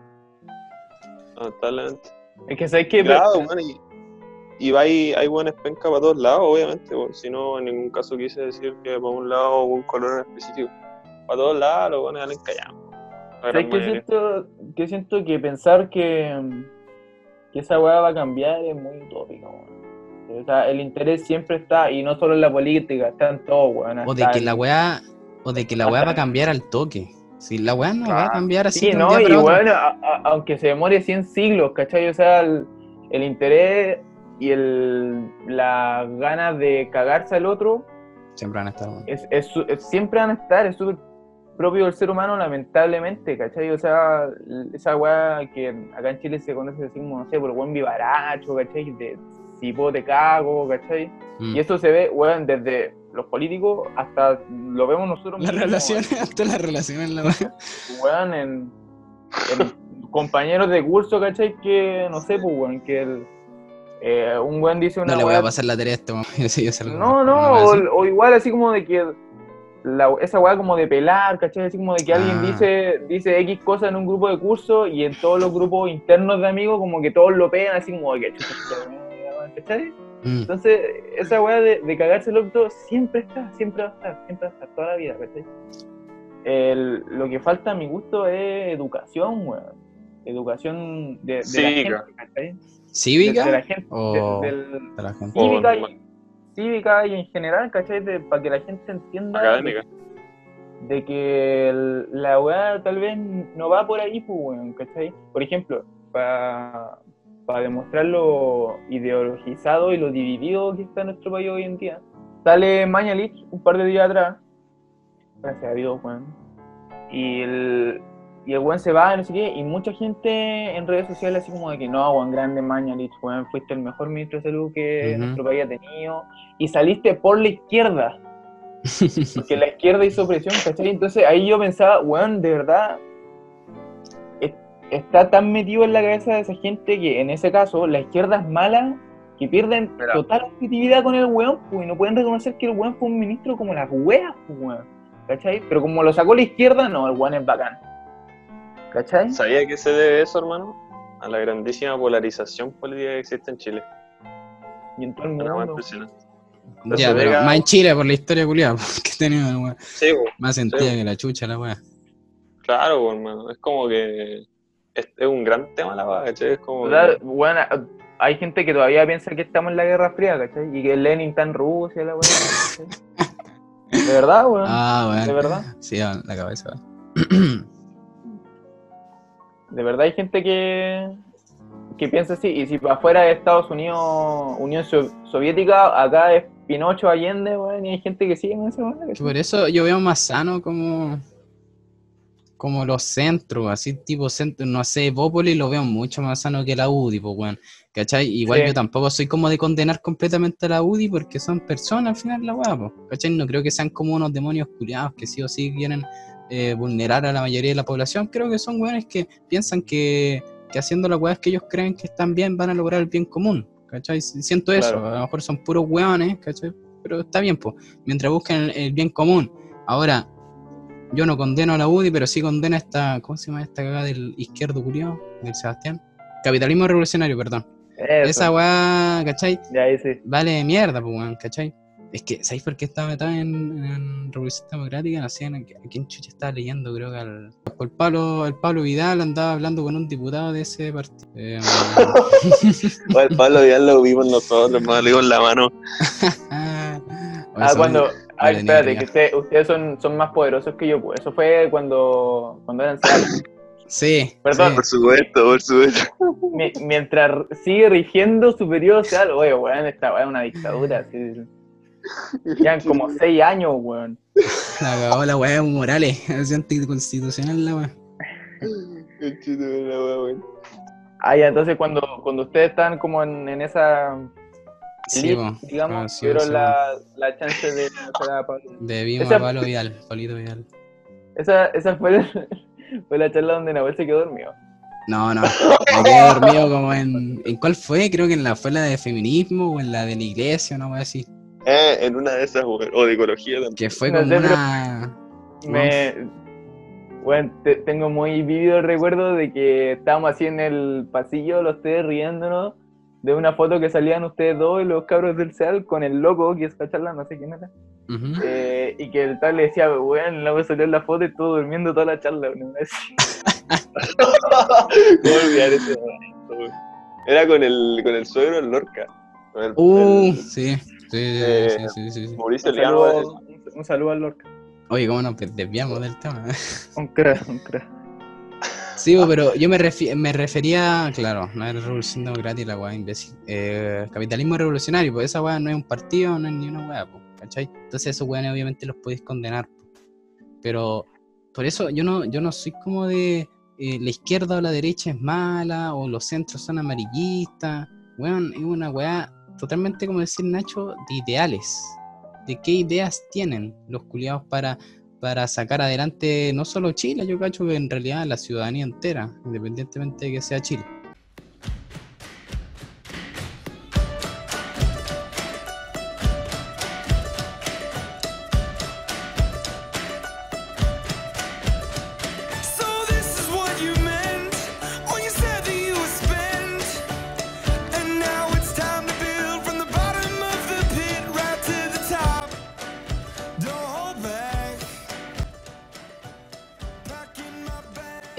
Lamentablemente. Es que sabes que Claro, y, y va ahí- hay buenas pencas para todos lados, obviamente. Si no, en ningún caso quise decir que para un lado o un color en específico. Para todos lados, los buenos salen callados. ¿Sabes qué siento, que siento que pensar que, que esa weá va a cambiar es muy utópico, weón. O sea, el interés siempre está, y no solo en la política, está en todo, weón. O de que la weá, o de que la weá va a cambiar al toque. Si la weá no va a cambiar así Sí, no, día y bueno, a- a- aunque se demore 100 siglos, ¿cachai? O sea, el, el interés y el, las ganas de cagarse al otro Siempre van a estar, weón. es, es siempre van a estar, es súper propio del ser humano, lamentablemente, ¿cachai? O sea, esa weá que acá en Chile se conoce así como, no sé, por el buen vivaracho, ¿cachai? De si puedo te cago, ¿cachai? Mm. Y eso se ve, weón, desde los políticos hasta lo vemos nosotros Las mismos, relaciones, hasta las relaciones, la weón, en, en compañeros de curso, ¿cachai? Que, no sé, pues, weón, que el, eh, un weón dice una No le voy a pasar la tarea a este [LAUGHS] No, no, o, o igual así como de que la- esa weá como de pelar, ¿cachai? Así como de que alguien Ah. dice, dice X cosa en un grupo de curso y en todos los grupos internos de amigos como que todos lo pegan así como de que ¿cachai? Mm. Entonces, esa weá de, de cagarse el otro siempre está, siempre va a estar, siempre va a estar, toda la vida, ¿cachai? El- lo que falta a mi gusto es educación, weón. Educación de, de la Cívica. gente, ¿cachai? ¿Cívica? de la gente, o de- del- de la gente? Cívica, y, cívica y en general, ¿cachai? Para que la gente entienda Académica. de, de que el- la weá tal vez no va por ahí, pues, weón, ¿cachai? Por ejemplo, para demostrar lo ideologizado y lo dividido que está nuestro país hoy en día, sale Mañalich un par de días atrás, gracias a Dios, weón, y el, y el weón se va, no sé qué, y mucha gente en redes sociales así como de que no, weón, grande Mañalich, weón, fuiste el mejor ministro de salud que Ujú. nuestro país ha tenido, y saliste por la izquierda, [LAUGHS] porque la izquierda hizo presión, ¿cachai? Entonces ahí yo pensaba, weón, de verdad, está tan metido en la cabeza de esa gente que en ese caso la izquierda es mala, que pierden Mira. total objetividad con el weón, pues, y no pueden reconocer que el weón fue un ministro como las weas, pues, weón, ¿cachai? Pero como lo sacó la izquierda, no, el weón es bacán, ¿cachai? ¿Sabía a qué se debe eso, hermano? A la grandísima polarización política que existe en Chile. Y en todo el mundo. impresionante. Ya, Entonces, pero venga- más en Chile por la historia culiada que he tenido, la weá. Sí, po. Más sentida Sí. que la chucha, la weá. claro, hermano. Es como que es, es un gran tema la weá, ¿cachai? Es como O sea, que- weón, hay gente que todavía piensa que estamos en la Guerra Fría, ¿cachai? Y que Lenin está en Rusia, la. ¿cachai? [LAUGHS] De verdad, weón. Ah, weón. De verdad. Sí, la cabeza. weón. De verdad hay gente que, que piensa así. Y si para afuera de Estados Unidos, Unión So- Soviética, acá es Pinocho Allende, weón, y hay gente que sigue en. Que ¿cachai? por eso yo veo más sano como como los centros, así tipo centro, no sé, Bópoli lo veo mucho más sano que la UDI, pues weón. ¿Cachai? Igual Sí. yo tampoco soy como de condenar completamente a la UDI porque son personas al final la weá, pues. ¿Cachai? No creo que sean como unos demonios culiados que sí o sí quieren eh, vulnerar a la mayoría de la población. Creo que son weones que piensan que, que haciendo las weas que ellos creen que están bien van a lograr el bien común. ¿Cachai? Siento eso. Claro. A lo mejor son puros weones, ¿cachai? Pero está bien, pues. Mientras busquen el, el bien común. Ahora, yo no condeno a la UDI, pero sí condeno a esta, ¿cómo se llama esta cagada del izquierdo culiado? Del Sebastián. Capitalismo revolucionario, perdón. Eso. Esa weá, ¿cachai? Ya, ahí sí. Vale mierda, pues weón, ¿cachai? Es que, ¿sabéis por qué estaba metido en, en Revolución Democrática? No sé, ¿a quién chucha estaba leyendo? Creo que al. El Pablo, el Pablo Vidal andaba hablando con un diputado de ese partido. Eh, [LAUGHS] el Pablo ya lo vimos nosotros, hermano, le dimos la mano. [LAUGHS] ah, Ah, cuando. Ay, vale, espérate, que ya. ustedes, ustedes son, son más poderosos que yo, pues. Eso fue cuando, cuando eran sabios. Sí, Perdón. sí. Por supuesto, por supuesto. Mi- mientras sigue rigiendo su periodo social, oye, weón, esta weón es una dictadura. así. Llevan como seis años, weón. La cagó la Evo Morales. Es anticonstitucional la weá. La wea, weón. Ah, ya, entonces cuando, cuando ustedes están como en, en esa Sí, digamos, pero sí, la, la chance de hacer a Pablo. De Vimo Esa- a Pablo Vidal, Polito Vidal. Esa, esa fue, el- fue la charla donde Nahuel se quedó dormido. No, no. [LAUGHS] Me quedé dormido como en. ¿En cuál fue? Creo que en la fue la de feminismo o en la de la iglesia, no voy a decir. Eh, en una de esas. O de ecología también. Que fue No como sé, una. Me, bueno, te- tengo muy vívido el recuerdo de que estábamos así en el pasillo, los tres riéndonos de una foto que salían ustedes dos y los cabros del CEAL con el loco, que es la charla, no sé quién era. Eh, y que el tal le decía, weón, la salió en la foto y estuvo durmiendo toda la charla. weón. [LAUGHS] ¿Cómo olvidar ese momento? Era con el, con el suegro del Lorca. El, Uh, el sí. Sí, Eh, sí, sí, sí, sí. Mauricio Un saludo, un, un saludo al Lorca. Oye, cómo nos desviamos del tema. Un crack, un crack. Sí, bo, pero yo me, me refería, claro, no es revolución democrática, la weá imbécil. Eh, capitalismo revolucionario, pues esa weá no es un partido, no es ni una weá, ¿cachai? Entonces esos weones obviamente los podéis condenar. Pero por eso yo no, yo no soy como de eh, la izquierda o la derecha es mala, o los centros son amarillistas. Weón, es una weá totalmente como decir Nacho, de ideales. De qué ideas tienen los culiados para para sacar adelante no solo Chile, yo cacho que en realidad la ciudadanía entera, independientemente de que sea Chile.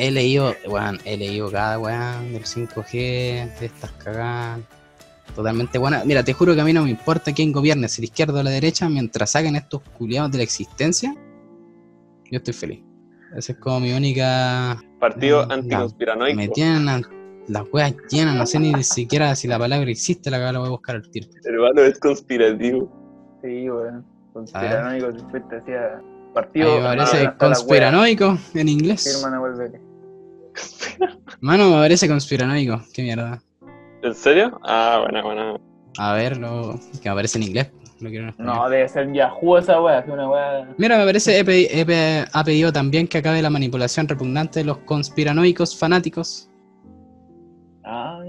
He leído, weón, he leído cada weón del 5G, de estas cagadas. Totalmente buena. Mira, te juro que a mí no me importa quién gobierne, si la izquierda o la derecha, mientras saquen estos culiados de la existencia, yo estoy feliz. Esa es como mi única. Partido Eh, anticonspiranoico. Me tienen a- las weas llenas, no sé ni siquiera si la palabra existe, la que la voy a buscar al tiro. Hermano, es conspirativo. Sí, weón. Conspiranoico, después te hacía Ahí partido. me parece conspiranoico en inglés. Firma Nahuel Vélez. Mano, me parece conspiranoico. Qué mierda. ¿En serio? Ah, buena, buena. A ver, lo que me aparece en inglés. Lo quiero en español. No, debe ser Yahoo esa wea, es una wea. Mira, me parece, he, pedi- he pe- ha pedido también que acabe la manipulación repugnante de los conspiranoicos fanáticos. Ah,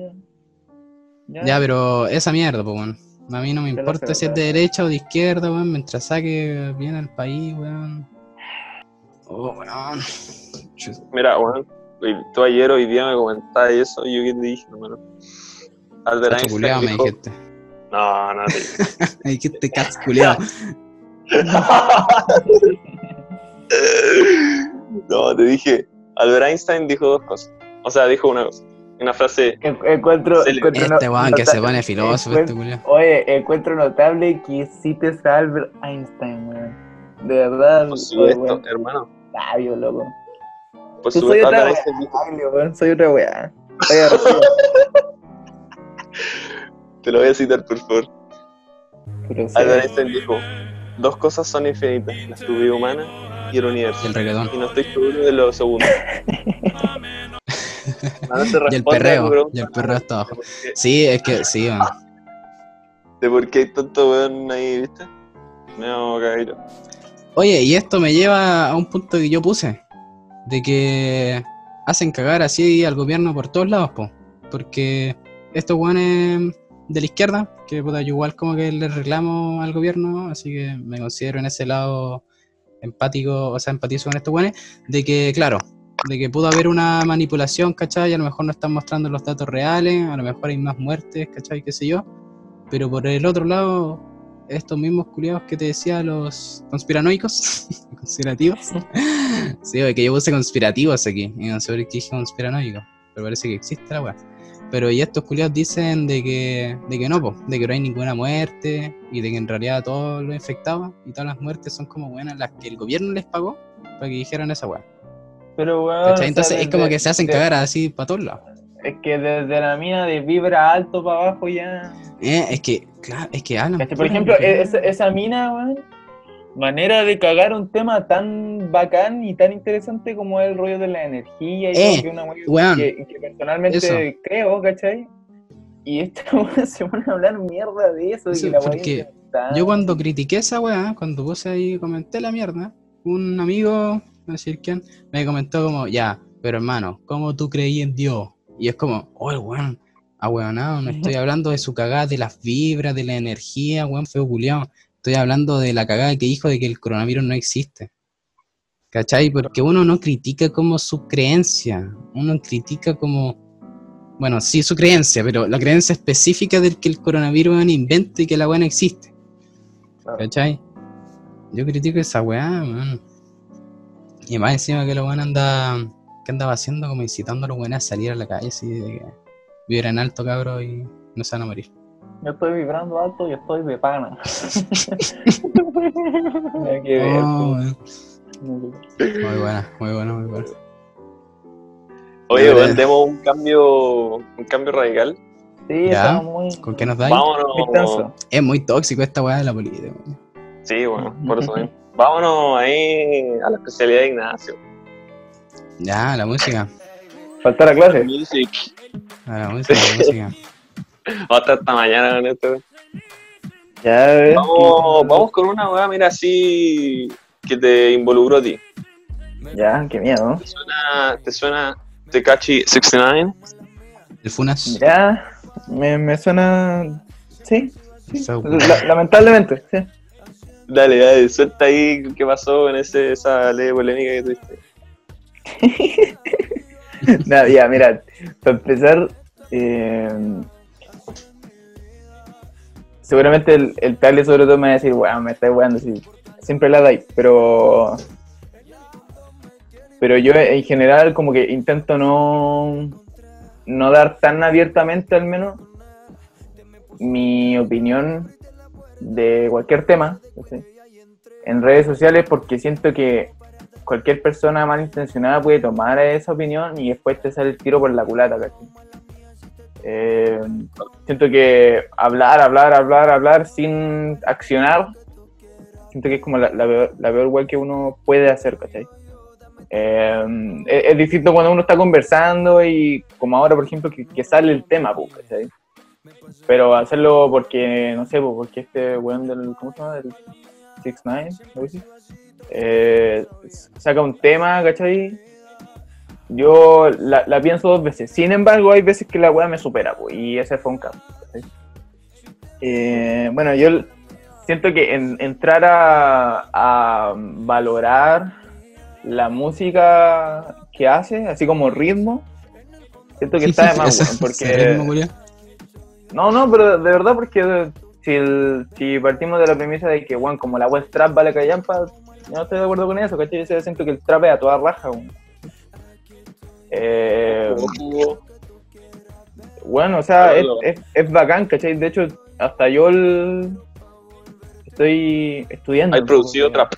ya. Ya, pero esa mierda, pues, weón. A mí no me importa si es de derecha o de izquierda, weón, mientras saque bien al país, weón. Oh, weón. Mira, weón. Tú ayer, hoy día me comentabas eso. ¿Y yo qué te dije, hermano? Albert Einstein culiao, me dijo- dijiste. No, no, te... [LAUGHS] Me dijiste cacho culiao. [LAUGHS] no, te dije. Albert Einstein dijo dos cosas. O sea, dijo una cosa. Una frase. En- Encuentro, encuentro Este no- weón que se pone filósofo, este culiao. Oye, encuentro notable que cites a Albert Einstein, weón. De verdad, Por supuesto, hermano. sabio, loco. Por Tú soy supuesto, otra weón, soy otra weá. [LAUGHS] Te lo voy a citar, por favor. Albert Einstein dijo: Dos cosas son infinitas: la estupidez humana y el universo. Y el reggaetón. Y no estoy seguro de lo segundo. [LAUGHS] Y el perreo. Y el perreo está abajo. Sí, es que sí, weón. De por qué hay tanto weón ahí, ¿viste? Me hago caer. Oye, y esto me lleva a un punto que yo puse, de que hacen cagar así al gobierno por todos lados, po. Porque estos guanes de la izquierda, que puta, yo igual como que les reclamo al gobierno, así que me considero en ese lado empático, o sea, empatizo con estos guanes, de que, claro, de que pudo haber una manipulación, ¿cachai? A lo mejor no están mostrando los datos reales, a lo mejor hay más muertes, ¿cachai? Qué sé yo. Pero por el otro lado, estos mismos culiados que te decía, los conspiranoicos, [LAUGHS] conspirativos. sí, oye, que yo puse conspirativos aquí, y no sé por qué dije conspiranoico, pero parece que existe la weá. Pero y estos culiados dicen de que, de que no, po, de que no hay ninguna muerte, y de que en realidad todos los infectados y todas las muertes son como buenas las que el gobierno les pagó para que dijeran esa weá. Pero, weón. ¿Cachai? o sea, Entonces es como que se hacen de- cagar así para todos lados. Es que desde la mina de vibra alto para abajo ya. Eh, es que, claro, es que hablan. ¿Cachai? Por ejemplo, esa, esa mina, weón. Manera de cagar un tema tan bacán y tan interesante como el rollo de la energía y Eh, que una weón, que, que personalmente eso. creo, ¿cachai? y esta [LAUGHS] weá se pone a hablar mierda de eso. Eso, la porque. Yo cuando critiqué esa weá, cuando puse ahí, comenté la mierda, un amigo, no decir quién, me comentó como, ya, pero hermano, ¿cómo tú creí en Dios? Y es como, oh, weón, ah, weón, no, no estoy hablando de su cagada, de las vibras, de la energía, weón, feo culiao. Estoy hablando de la cagada que dijo de que el coronavirus no existe. ¿Cachai? Porque uno no critica como su creencia, uno critica como, bueno, sí su creencia, pero la creencia específica del que el coronavirus es un invento y que la weá no existe. ¿Cachai? Yo critico esa weá, man. Y más encima que lo weón anda, que andaba haciendo como incitando a los weones a salir a la calle, así de que vibran alto, cabros, y no se van a morir. Yo estoy vibrando alto y estoy de pana. [LAUGHS] Nada que ver, Oh, pues. muy buena, muy buena, muy buena. Oye, weón, ya. demos un cambio, un cambio radical. Sí, Ya. muy, ¿Con qué nos dais? Vámonos. Es muy tóxico esta weá de la política, weón. Sí, bueno, por eso mismo. Vámonos ahí a la especialidad de Ignacio. Ya, la música. Faltar a clase. Music. a La música, la música. [LAUGHS] Vamos a estar hasta mañana con esto. Ya, a ver. Vamos, vamos con una weá, mira, así que te involucró a ti. Ya, qué miedo. ¿Te suena, te suena Tekashi 69? El Funas. Ya, me, me suena. Sí, la- lamentablemente, sí. Dale, dale, suelta ahí qué pasó con ese, esa ley polémica que tuviste. [LAUGHS] Nada, ya, mira, para empezar, eh, seguramente el, el sobre todo me va a decir, weón, me está weando, sí, siempre la dais, pero pero yo en general como que intento no, no dar tan abiertamente al menos mi opinión de cualquier tema en redes sociales porque siento que cualquier persona malintencionada puede tomar esa opinión y después te sale el tiro por la culata. Eh, siento que hablar, hablar, hablar, hablar sin accionar, siento que es como la, la peor, la que uno puede hacer, ¿cachai? Eh, es, es distinto cuando uno está conversando y como ahora, por ejemplo, que, sale el tema, pues, ¿cachai? Pero hacerlo porque, no sé, pues, porque este weón del, ¿cómo se llama? Del 6ix9ine, algo así eh, saca un tema, ¿cachai? Yo la, la pienso dos veces. Sin embargo, hay veces que la weá me supera, pues, y ese fue un. ¿cachai? Eh, bueno, yo siento que en- entrar a, a valorar la música que hace, así como ritmo, siento que está de más, Ese- weón, porque... ese. No, no, pero de verdad, porque si, el- si partimos de la premisa de que, bueno, como la web trap vale callampa, yo no estoy de acuerdo con eso, ¿cachai? Yo siento que el trap es a toda raja, weón. Eh, bueno, o sea, es, es, es bacán, ¿cachai? De hecho, hasta yo el- estoy estudiando. Hay producido trap.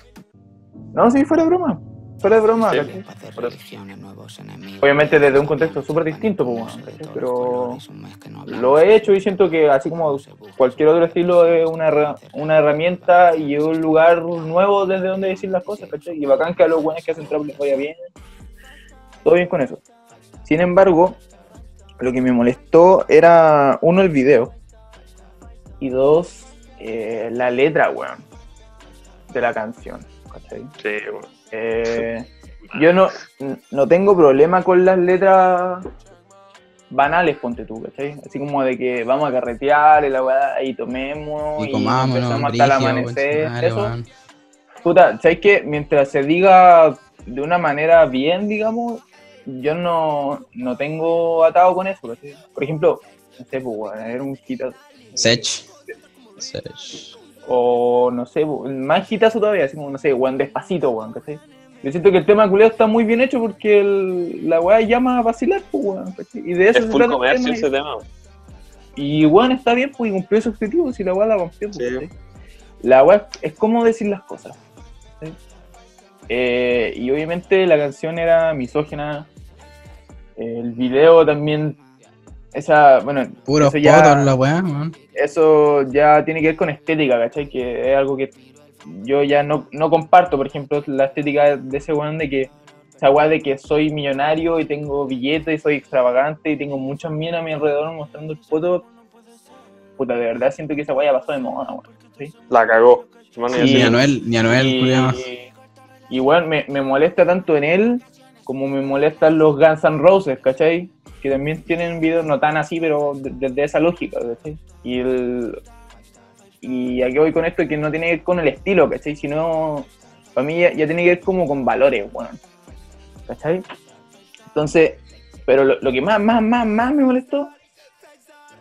No, sí, fuera broma. Fuera de broma, Sí. Obviamente desde un contexto súper distinto, pues, pero lo he hecho y siento que así como cualquier otro estilo es una, una herramienta y un lugar nuevo desde donde decir las cosas, ¿cachai? Y bacán que a los buenos que hacen trap les vaya bien. Todo bien con eso. Sin embargo, lo que me molestó era, uno, el video. Y dos, eh, la letra, weón, de la canción, ¿cachai? Sí, bueno. Eh, yo no, no tengo problema con las letras banales, ponte tú, ¿cachai? Así como de que vamos a carretear y la weá, y tomemos Y y, comámonos, empezamos hasta el amanecer. Eso, weón. puta, ¿sabes qué? Mientras se diga de una manera bien, digamos, yo no, no tengo atado con eso, ¿cachai? Por ejemplo, no sé, pues, era un hitazo. Sech. Sech. O no sé, más hitazo todavía, así como, no sé, weón, despacito, weón, ¿cachai? Yo siento que el tema culeo está muy bien hecho porque el- la weá llama a vacilar, pues, weón, ¿cachai? Y de eso Es se full trata comercio tema, ese tema. Y weón, está bien, pues, y cumplió su objetivo, si la weá la rompió, pues, Sí. ¿cachai? La weá es cómo decir las cosas. ¿cachai? Eh, y obviamente la canción era misógena. El video también. Esa, bueno, Puros eso ya- la weá, eso ya tiene que ver con estética, ¿cachai? Que es algo que yo ya no, no comparto, por ejemplo, la estética de ese weón de que, esa weá de que soy millonario y tengo billetes y soy extravagante y tengo muchas minas a mi alrededor mostrando el foto, puta, de verdad siento que esa weá ya pasó de moda, weón. ¿sí? La cagó. Sí. Ni a Noel, ni a Noel, y, y bueno, me, me molesta tanto en él como me molestan los Guns N' Roses, ¿cachai? Que también tienen videos no tan así, pero de- desde esa lógica. Y el. Y aquí voy con esto que no tiene que ver con el estilo, ¿cachai? Sino, para mí ya, tiene que ver como con valores, bueno. ¿cachai? Entonces, pero lo, que más, más, más, más me molestó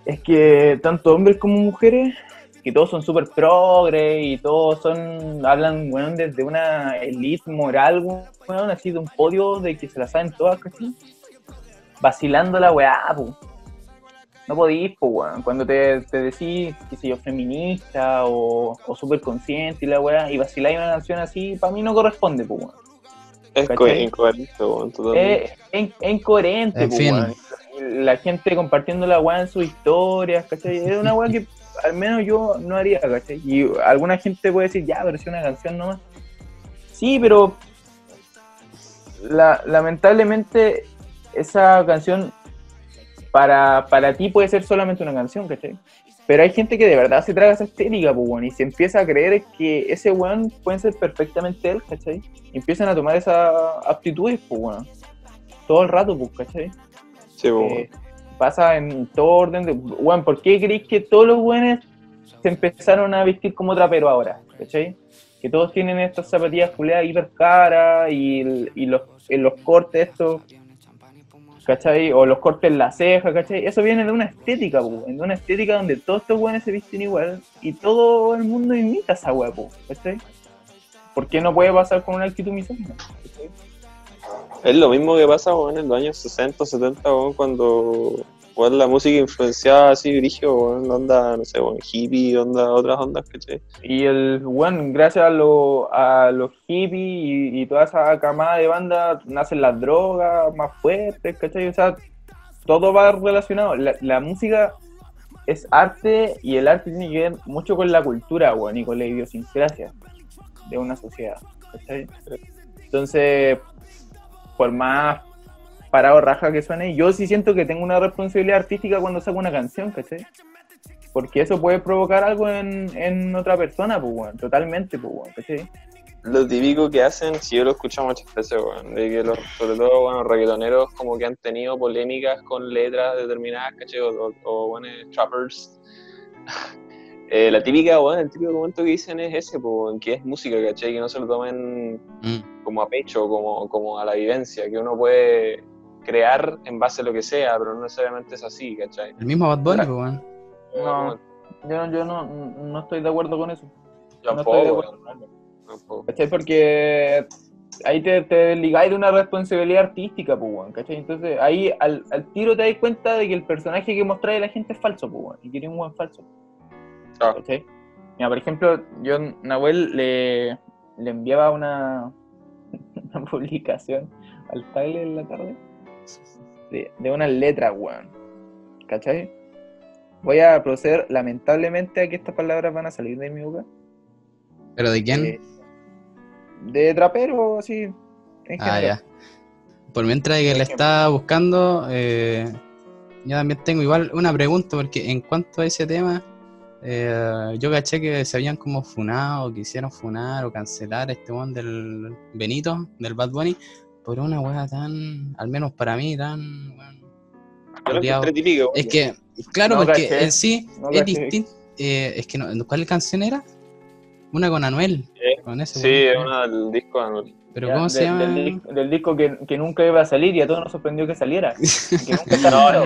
es que tanto hombres como mujeres que todos son súper progre y todos son, hablan, weón, desde una elite moral, weón, así de un podio de que se la saben todas, ¿cachai? Vacilando la weá, po. No podís, po, weón. Cuando te, te decís, qué sé yo, feminista o, o súper consciente y la weá, y vaciláis una canción así, para mí no corresponde, po, weón. Es incoherente, weón. Es, incoherente, En weón. La gente compartiendo la weá en sus historias, ¿cachai? Es una weá que al menos yo no haría, ¿cachai? Y alguna gente puede decir, ya, pero es una canción nomás. Sí, pero la- lamentablemente esa canción para, para ti puede ser solamente una canción, ¿cachai? Pero hay gente que de verdad se traga esa estética, pues, y se empieza a creer que ese weón puede ser perfectamente él, ¿cachai? Y empiezan a tomar esas aptitudes, pues, weón. Todo el rato, pues, ¿cachai? Sí, weón. Eh, pasa en todo orden de... Weón, ¿por qué creéis que todos los weones se empezaron a vestir como trapero ahora? ¿Cachai? Que todos tienen estas zapatillas culeadas hiper caras y, y los, en los cortes estos, ¿cachai? O los cortes en la ceja, ¿cachai? Eso viene de una estética, de una estética donde todos estos weones se visten igual y todo el mundo imita esa weá, ¿cachai? ¿Por qué no puede pasar con una actitud misógina? Es lo mismo que pasa en los años 60, 70, weón, cuando weón, la música influenciaba así, brillo, weón, onda, no sé, weón, hippie, onda, otras ondas, ¿cachai? Y el, bueno, gracias a, lo- a los hippies y, toda esa camada de banda nacen las drogas más fuertes, ¿cachai? O sea, todo va relacionado. La, música es arte y el arte tiene que ver mucho con la cultura, weón, y con la idiosincrasia de una sociedad, ¿cachai? Entonces, por más parado raja que suene, yo sí siento que tengo una responsabilidad artística cuando saco una canción, ¿cachai? Porque eso puede provocar algo en, en otra persona, pues, weón, totalmente, pues, weón, ¿cachai? Lo típico que hacen, si yo lo escucho muchas veces, weón, de que los, sobre todo, bueno, reggaetoneros como que han tenido polémicas con letras determinadas, ¿cachai? O, o, o, bueno, trappers. [LAUGHS] Eh, la típica, bueno, el típico momento que dicen es ese, pues, que es música, ¿cachai? Que no se lo tomen Mm. como a pecho, como, como a la vivencia, que uno puede crear en base a lo que sea, pero no necesariamente es así, ¿cachai? El mismo Bad Bunny, pues, weón. No. Yo, yo no, no estoy de acuerdo con eso, Yo no estoy de tampoco, acuerdo. weón, tampoco. ¿cachai? Porque ahí te, te desligáis de una responsabilidad artística, pues, weón, ¿cachai? Entonces ahí al, al tiro te das cuenta de que el personaje que mostráis a la gente es falso, pues, weón, y que eres un buen falso. ¿cachai? Mira, por ejemplo, yo Nahuel le, le enviaba una, [LAUGHS] una publicación al Tyler en la tarde de, de unas letras, weón. ¿Cachai? Voy a proceder lamentablemente a que estas palabras van a salir de mi boca. ¿Pero de quién? Eh, de trapero, así. En ah, general. ya. Por mientras que le está buscando, eh, yo también tengo igual una pregunta, porque en cuanto a ese tema, eh, yo caché que se habían como funado, quisieron funar o cancelar a este one del Benito, del Bad Bunny, por una weá tan, al menos para mí, tan... típico, Es que, claro, No porque caché, en sí no es distinto. eh, es que no, ¿cuál canción era? Una con Anuel. Eh, Con ese Sí, es uno del disco de Anuel. Pero Ya, ¿cómo de- se llama? Del, disco, del disco que, que nunca iba a salir y a todos nos sorprendió que saliera. [LAUGHS] Que nunca salió.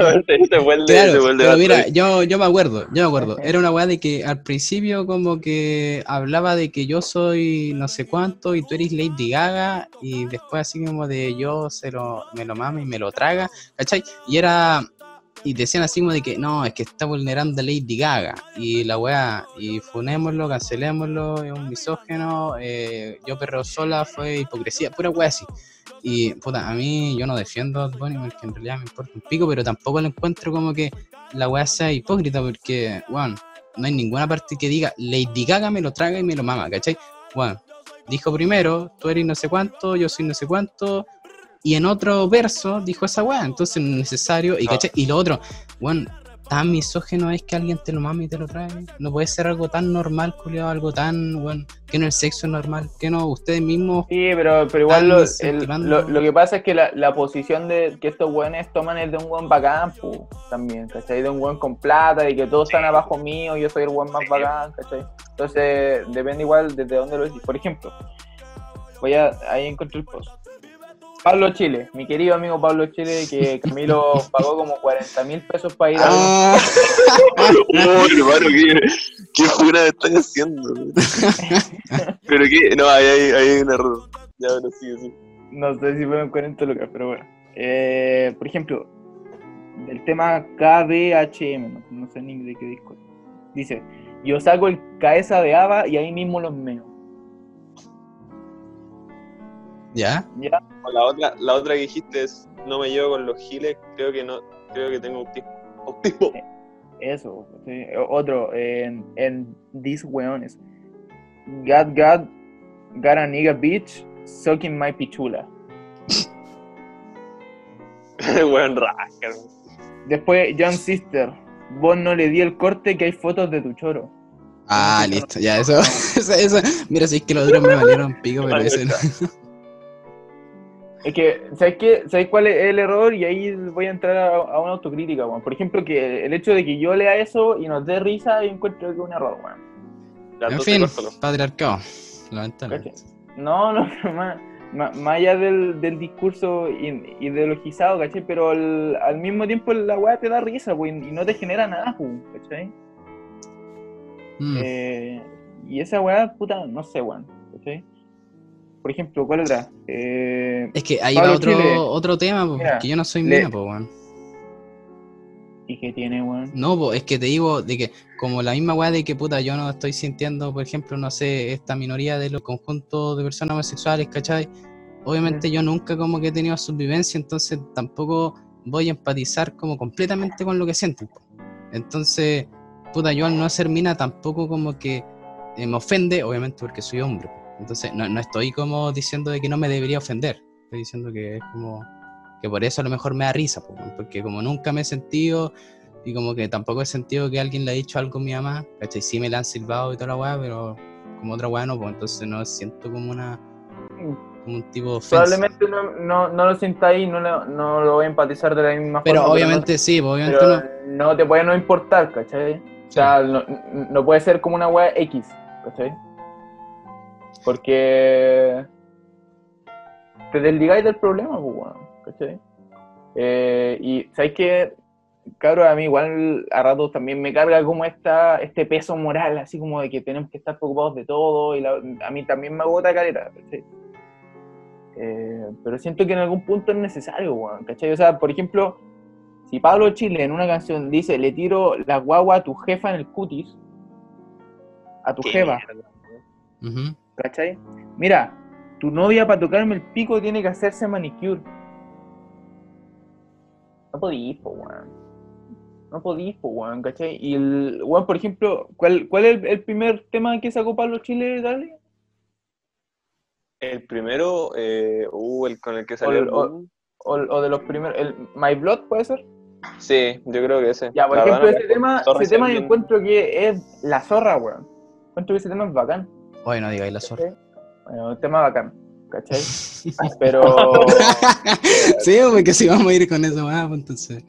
de, Claro, pero mira, yo, yo me acuerdo, yo me acuerdo. Era una weá de que al principio como que hablaba de que yo soy no sé cuánto y tú eres Lady Gaga y después así como de yo se lo, me lo mama y me lo traga, ¿cachai? Y era, y decían así como de que no, es que está vulnerando a Lady Gaga y la weá, y funémoslo, cancelémoslo, es un misógeno, eh, yo perreo sola, fue hipocresía, pura weá así. Y puta, a mí yo no defiendo a Bunny porque en realidad me importa un pico, pero tampoco lo encuentro como que la weá sea hipócrita porque, bueno, no hay ninguna parte que diga Lady Gaga me lo traga y me lo mama, ¿cachai? Bueno, dijo primero, tú eres no sé cuánto, yo soy no sé cuánto, y en otro verso dijo esa weá, entonces no es necesario, y, Ah. ¿cachai? y lo otro, bueno, tan misógeno es que alguien te lo mame y te lo trae. No puede ser algo tan normal, culiado, algo tan, bueno, que no el sexo es normal, que no, ustedes mismos. Sí, pero, pero igual lo, el- lo, lo que pasa es que la, la posición de que estos weones toman es de un weón bacán, pu, también, ¿cachai? De un weón con plata y que todos están abajo mío, yo soy el weón más bacán, ¿cachai? Entonces, depende igual desde dónde lo decís. Por ejemplo, voy a, ahí encontré el post. Pablo Chile, mi querido amigo Pablo Chile, que [LAUGHS] Camilo pagó como 40 mil pesos para ir a Ah, [LAUGHS] Oh, hermano, ¿qué, qué estás haciendo? [LAUGHS] Pero que, no, ahí hay, un error. Ya, bueno, sí, sí. No sé si fueron 40 lucas, pero bueno. Eh, por ejemplo, el tema KBHM, no, no sé ni de qué disco. es. Dice, yo saco el cabeza de Ava y ahí mismo los meo. ¿Ya? ¿Ya? La otra, la otra que dijiste es, no me llevo con los giles, creo que no, creo que tengo autismo. Autismo. Eso. sí. Otro, en, en These Weones. God, God, got a nigga bitch, sucking my pichula. [LAUGHS] Weón rasca, güey. Después, John Sister, vos no le di el corte que hay fotos de tu choro. Ah, listo, ya, eso, [LAUGHS] eso, eso- Mira, si es que los otros me valieron pico, pero ese no. Es que, ¿sabes qué? ¿Sabes cuál es el error? Y ahí voy a entrar a, a una autocrítica, weón. Por ejemplo, que el hecho de que yo lea eso y nos dé risa, yo encuentro que es un error, weón. En fin, patriarcado, lamentablemente. No, no, [LAUGHS] más, más, más allá del, del discurso ideologizado, ¿cachai? Pero al, al mismo tiempo la weá te da risa, weón, y no te genera nada, weón, ¿cachai? Mm. Eh, y esa weá, puta, no sé, weón, ¿cachai? Por ejemplo, ¿cuál otra? Eh, Es que va otro, Chile. otro tema, po, Mira, que yo no soy le- mina, po, weón. ¿Y qué tiene, weón? No, po, es que te digo de que como la misma weá de que puta yo no estoy sintiendo, por ejemplo, no sé, esta minoría de los conjuntos de personas homosexuales, ¿cachai? Obviamente yo nunca como que he tenido subvivencia, entonces tampoco voy a empatizar como completamente con lo que sienten. po. Entonces, puta, yo al no ser mina tampoco como que eh, me ofende, obviamente porque soy hombre. Entonces no, no estoy como diciendo de que no me debería ofender, estoy diciendo que es como que por eso a lo mejor me da risa, porque como nunca me he sentido y como que tampoco he sentido que alguien le ha dicho algo a mi mamá, ¿cachai? Sí me la han silbado y toda la weá, pero como otra weá no, pues entonces no siento como una como un tipo de ofensa. Probablemente no, no, no lo sintáis, no, lo- no lo voy a empatizar de la misma Pero forma. obviamente sí, pues, no, obviamente pero no. no te puede no importar, ¿cachai? O sea, no, no puede ser como una wea X, ¿cachai? Porque te desligáis del problema, pues, weón, ¿cachai? Eh, y sabes que, cabrón, a mí igual a ratos también me carga como esta, este peso moral, así como de que tenemos que estar preocupados de todo, y la- a mí también me agota caleta, ¿cachai? Eh, pero siento que en algún punto es necesario, weón, ¿cachai? O sea, por ejemplo, si Pablo Chile en una canción dice, le tiro la guagua a tu jefa en el cutis, a tu Qué jefa, Ujú. ¿Cachai? Mira, tu novia para tocarme el pico tiene que hacerse manicure. No podís, po, weón. No podís, po, weón, ¿cachai? Y el, weón, por ejemplo, ¿cuál, cuál es el, el primer tema que sacó Pablo Chile, dale? El primero, eh, uh, el con el que salió O- el o- boom. O, o de los primeros, el My Blood, ¿puede ser? Sí, yo creo que ese. Ya, por La ejemplo, verdad, ese no, tema, ese tema yo encuentro que es la zorra, weón. Encuentro que ese tema es bacán. Oye, no digáis la zorra. ¿cachai? Bueno, un tema bacán, ¿cachai? [LAUGHS] Pero, [LAUGHS] sí, porque si vamos a ir con eso, ah, pues entonces.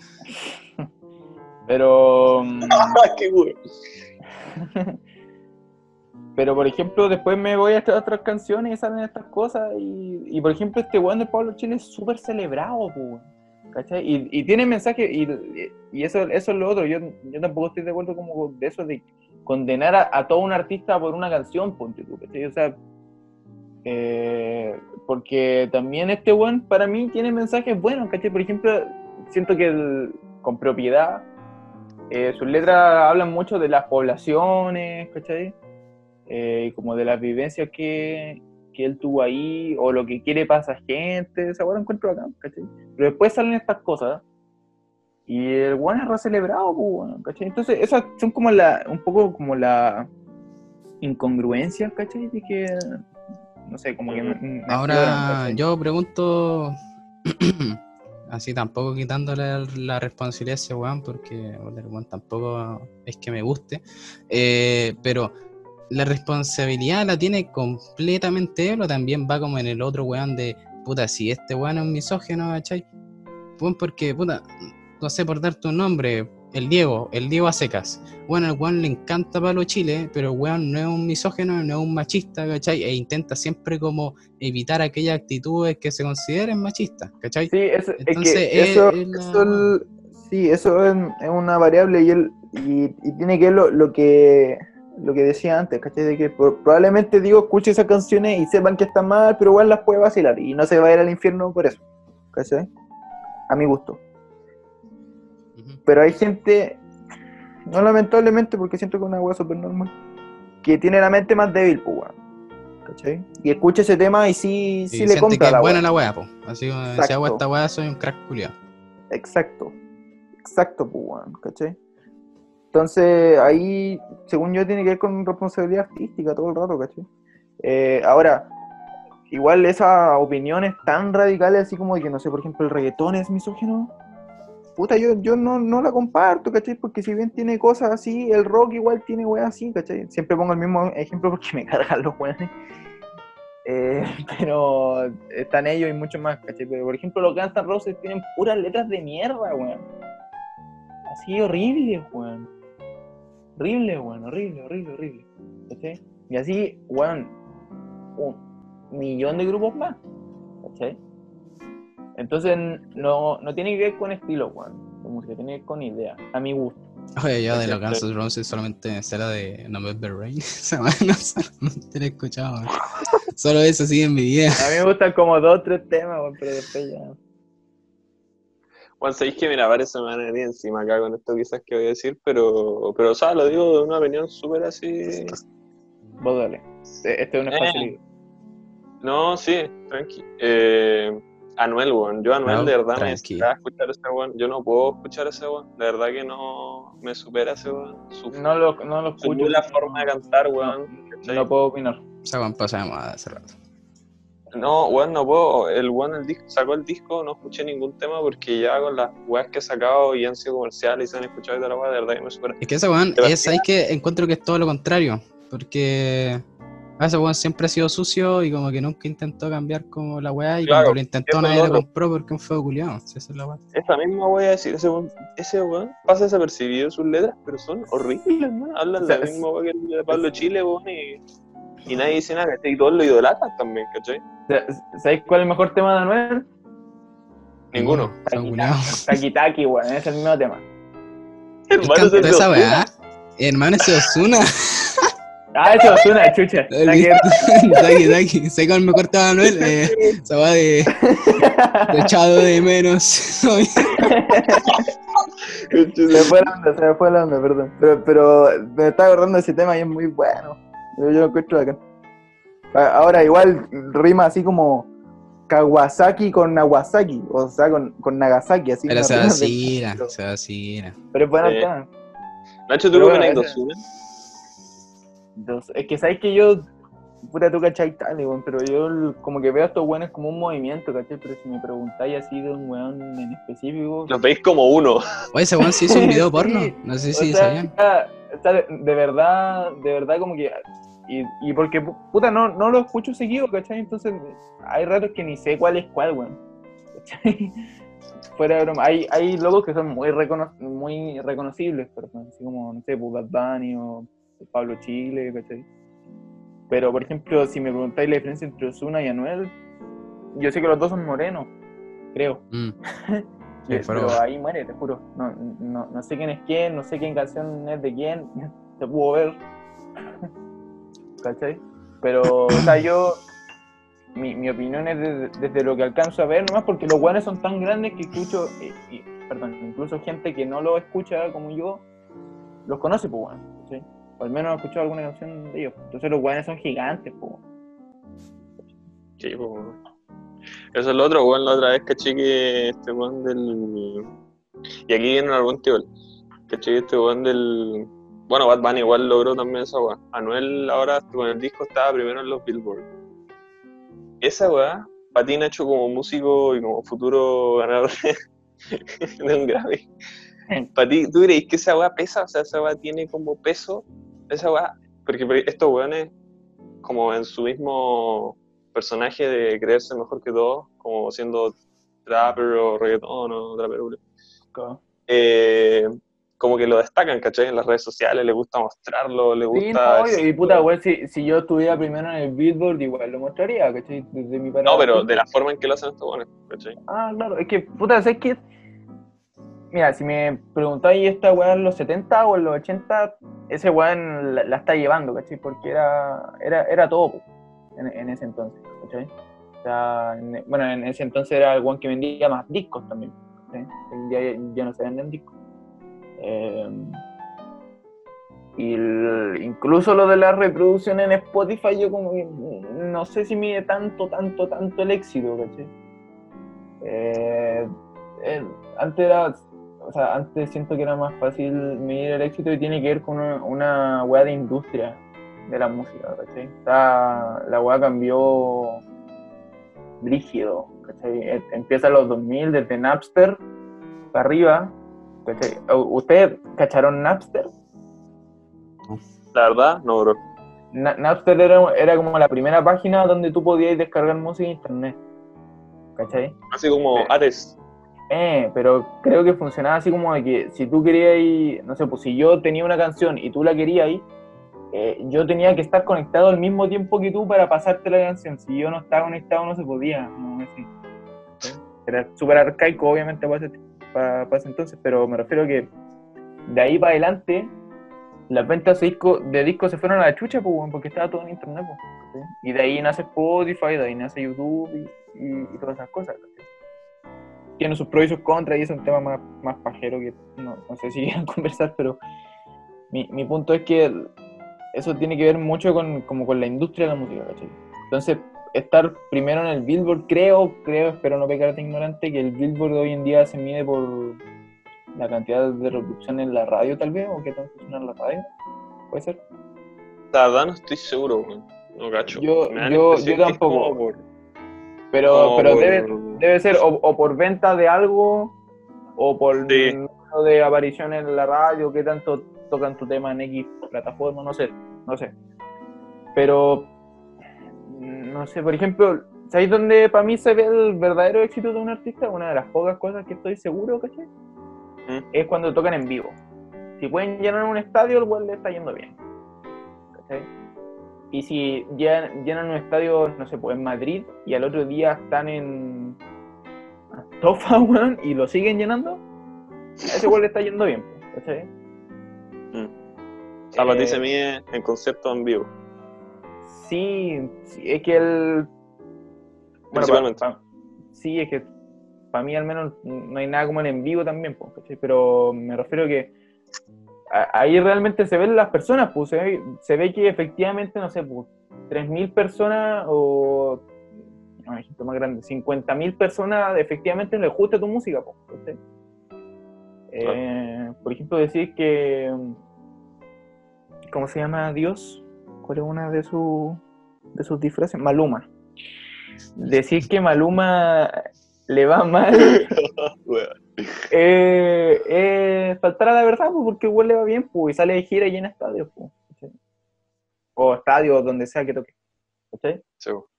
pero, mm, [LAUGHS] Qué güey. pero por ejemplo, después me voy a estas otras canciones y salen estas cosas. Y, y por ejemplo, este weón de Pablo Chile es súper celebrado, po, weón, ¿cachai? Y, y tiene mensaje, y, y eso, eso es lo otro. Yo, yo tampoco estoy de acuerdo como con- de eso de condenar a, a todo un artista por una canción, ponte tú, ¿cachai? O sea, eh, porque también este weón para mí tiene mensajes buenos, ¿cachai? Por ejemplo, siento que con propiedad, eh, sus letras hablan mucho de las poblaciones, ¿cachai? Eh, como de las vivencias que, que él tuvo ahí, o lo que quiere para esa gente, esa lo encuentro acá. Pero después salen estas cosas, y el weón es recelebrado, pues, ¿cachai? Entonces, esas son como la, un poco como la incongruencia, ¿cachai? De que, no sé, como que me- Ahora yo pregunto [CLEARS THROAT] Así tampoco quitándole la responsabilidad a ese weón, porque bueno, el weón tampoco es que me guste. Eh, pero la responsabilidad la tiene completamente él o también va como en el otro weón de, puta, si este weón es un misógeno, ¿cachai? Weón, porque, puta, no sé por darte un nombre, el Diego, el Diego a secas. Bueno, al weón le encanta Palo Chile, pero el weón no es un misógeno, no es un machista, ¿cachai? E intenta siempre como evitar aquellas actitudes que se consideren machistas, ¿cachai? Sí, eso, Entonces, es que eso, es la- eso el- sí, eso es, es una variable y, él, y, y tiene que ver lo, lo que lo que decía antes, ¿cachai? De que por- probablemente digo, escuche esas canciones y sepan que están mal, pero igual las puede vacilar y no se va a ir al infierno por eso, ¿cachai? A mi gusto. Pero hay gente, no lamentablemente, porque siento que es una weá súper normal, que tiene la mente más débil, pues, weón. ¿Cachai? Y escucha ese tema y sí, sí le compra que es la buena la weá, po. Así como si hago esta weá, soy un crack culiado. Exacto. Exacto, pues, weón, ¿cachai? Entonces, ahí, según yo, tiene que ver con responsabilidad artística todo el rato, ¿cachai? Eh, ahora, igual esas opiniones tan radicales, así como de que, no sé, por ejemplo, el reggaetón es misógino, puta, yo, yo no, no la comparto, ¿cachai? Porque si bien tiene cosas así, el rock igual tiene weas así, ¿cachai? Siempre pongo el mismo ejemplo porque me cargan los weones. Eh, [LAUGHS] pero están ellos y muchos más, ¿cachai? Pero por ejemplo, los Guns N' Roses tienen puras letras de mierda, weón. Así horribles, weón. Horrible, weón, horrible, horrible, horrible. ¿Cachai? Y así, weón, un millón de grupos más, ¿cachai? Entonces, no, no tiene que ver con estilo, weón. De música, tiene que ver con idea, a mi gusto. Oye, yo de los. Guns N' Roses solamente sé la de November Rain. No solamente [LAUGHS] la he escuchado. Solo eso sí en mi vida. A mí me gustan como dos o tres temas, weón, pero después ya. Bueno, sabéis que mira, varios se me van a venir encima acá con esto quizás que voy a decir, pero, pero o sea, lo digo de una opinión súper así. Vos dale. Este es un espacio Eh. libre. No, sí, tranqui. Eh, Anuel, weón. Yo Anuel No, de verdad me tranqui. necesitaba escuchar ese weón. Yo no puedo escuchar ese weón. De verdad que no me supera ese weón. Su, No lo, no lo escucho. nula forma de cantar, weón. ¿cachai? No puedo opinar. Esa weón pasa de moda hace rato. No, weón, no puedo. El weón el disco, sacó el disco, no escuché ningún tema porque ya con las weas que he sacado y han sido comerciales y se han escuchado y toda la wea, de verdad que me supera. Es que ese weón, es ahí que encuentro que es todo lo contrario. Porque ese weón siempre ha sido sucio y como que nunca intentó cambiar como la weá. Y Claro, cuando lo intentó nadie lo compró porque un feo culiado. Si esa es la weá. Esa misma voy a decir, ese weón, ese weón pasa desapercibido sus letras, pero son horribles, ¿no? Hablan O sea, la es- misma wea que el de Pablo Chile, weón, y, y nadie dice nada, ¿cachai? Y todos lo idolatan también, ¿cachai? ¿Sabéis cuál es el mejor tema de Anuel? Ninguno. Taki Taki, weón, es el mismo tema. Hermano, esa weá. Hermano, ese Osuna. Ah, eso es una chucha. [LAUGHS] Que. [LAUGHS] Daki, Daki. Sé con me cortaba Manuel. Eh, esa weá de. de echado de menos. [LAUGHS] Se fue la onda, se me fue la onda, perdón. Pero, pero me estaba acordando de ese tema y es muy bueno. Yo, yo lo encuentro acá. Ahora, igual rima así como Kawasaki con Nagasaki, o sea, con, con Nagasaki, así. Pero una se vacila. Se vacila. Pero es bueno tema. Nacho, ¿tú qué bueno, Ozuna? Entonces, es que sabes que yo, puta tú cachai tal, pero yo como que veo a estos weones como un movimiento, ¿cachai? Pero si me preguntáis así de un weón en específico. Los veis como uno. Oye, ese weón se hizo un video [LAUGHS] Sí, porno. No sé o si sea, sabían. o sea, de, de verdad, de verdad como que... Y, y porque, puta, no, no lo escucho seguido, ¿cachai? Entonces hay ratos que ni sé cuál es cuál, weón. ¿Cachai? [LAUGHS] Fuera de broma. Hay, hay logos que son muy, recono- muy reconocibles, pero así como, no sé, pues, Bad Bunny o Pablo Chile, ¿cachai? Pero, por ejemplo, si me preguntáis la diferencia entre Ozuna y Anuel, yo sé que los dos son morenos, creo. Mm. [LAUGHS] Sí, pero ahí muere, te juro. No, no, no sé quién es quién, no sé quién canción es de quién. [LAUGHS] Se pudo ver. [LAUGHS] ¿Cachai? Pero, o sea, yo. Mi, mi opinión es desde, desde lo que alcanzo a ver, nomás porque los guanes son tan grandes que escucho. y- perdón, incluso gente que no lo escucha como yo, los conoce, pues, bueno. O al menos ha escuchado alguna canción de ellos. Entonces, los guanes son gigantes, pues. Sí, po. Eso es lo otro, weón. La otra vez caché que este weón del. Y aquí viene algún tío. Caché que este weón del. Bueno, Bad Bunny igual logró también esa weá. Anuel ahora con el disco estaba primero en los Billboard. Esa weá para ti, Nacho, como músico y como futuro ganador [LAUGHS] de un Grammy, [LAUGHS] para ti, ¿tú crees que esa weá pesa? O sea, esa weá tiene como peso, esa weá, porque por- estos weones, como en su mismo personaje de creerse mejor que todos, como siendo trapper o reggaetón o trapper, eh, como que lo destacan, ¿cachai? En las redes sociales, les gusta mostrarlo, Sí, gusta... no, obvio, y puta, igual si, si yo estuviera primero en el Billboard, igual lo mostraría, ¿cachai? Desde mi No, pero de la forma en que lo hacen estos weones, ¿cachai? Ah, claro, es que, puta, ¿sabes qué? Mira, si me preguntáis esta weá en los 70 o en los 80, ese weón la, la está llevando, ¿cachai? Porque era, era, era todo en, en ese entonces, ¿cachai? O sea, en- bueno, en ese entonces era el weón que vendía más discos también, ya, ya no se venden discos. Eh, y incluso lo de la reproducción en Spotify, yo como que no sé si mide tanto, tanto, tanto el éxito, ¿cachai? Eh, eh, antes era, o sea, antes siento que era más fácil medir el éxito y tiene que ver con una, una weá de industria de la música, ¿cachai? O sea, la weá cambió rígido, ¿cachai? Eh, Empieza en los 2000, desde Napster para arriba, ¿cachai? ¿Ustedes cacharon Napster? La verdad, no, bro. Na- Napster era, era como la primera página donde tú podías descargar música en internet, ¿cachai? Así como. Ares. Eh, pero creo que funcionaba así como de que si tú querías ir, no sé, pues si yo tenía una canción y tú la querías eh, yo tenía que estar conectado al mismo tiempo que tú para pasarte la canción. Si yo no estaba conectado no se podía. No, así. ¿Sí? Era súper arcaico, obviamente, para ese, para- ese entonces, pero me refiero a que de ahí para adelante las ventas de discos de discos se fueron a la chucha, pues, porque estaba todo en internet. pues. Y de ahí nace Spotify, de ahí nace YouTube y, todas esas cosas. Tiene sus pros y sus contras y es un tema más, más pajero que no, no sé si [LAUGHS] quieran conversar, pero mi, mi punto es que eso tiene que ver mucho con, como con la industria de la música, ¿cachai? Entonces, estar primero en el Billboard, creo, creo, espero no pecar de ignorante, que el Billboard de hoy en día se mide por la cantidad de reproducción en la radio, tal vez, o qué tanto suena en la radio, puede ser. La verdad no estoy seguro. No cacho. Yo- yo- yo tampoco. por- Pero, pero por- debe, debe ser o, o por venta de algo o por Sí. número de aparición en la radio, que tanto tocan tu tema en X plataforma, no sé, no sé. Pero, mm, no sé, por ejemplo, ¿sabéis dónde para mí se ve el verdadero éxito de un artista? Una de las pocas cosas que estoy seguro, ¿cachai? ¿Mm? Es cuando tocan en vivo. Si pueden llenar un estadio, el cual le está yendo bien. ¿cachai? Y si llenan, llenan un estadio, no sé, pues en Madrid, y al otro día están en Tofa, [LAUGHS] weón, y lo siguen llenando, a ese igual le está yendo bien, ¿cachai? Mm. Sea, para ti Eh, mide en concierto en vivo. Sí, sí, es que el... Bueno, Principalmente. pa- pa- sí, es que para mí al menos no hay nada como el en vivo también, ¿cachai? Pero me refiero que a- ahí realmente se ven las personas, pues, se ve, se ve que efectivamente, no sé, pues, 3.000 personas o, no, ejemplo más grande, 50.000 personas efectivamente les gusta tu música. Eh, por ejemplo, decir que, ¿cómo se llama Dios? ¿Cuál es una de, sus de sus disfraces? Maluma. Decir que Maluma le va mal [LAUGHS] eh, eh, faltar a la verdad, pues, porque igual le va bien, pues, y sale de gira y llena estadios, pues. O estadios, donde sea que toque. Sí, weón.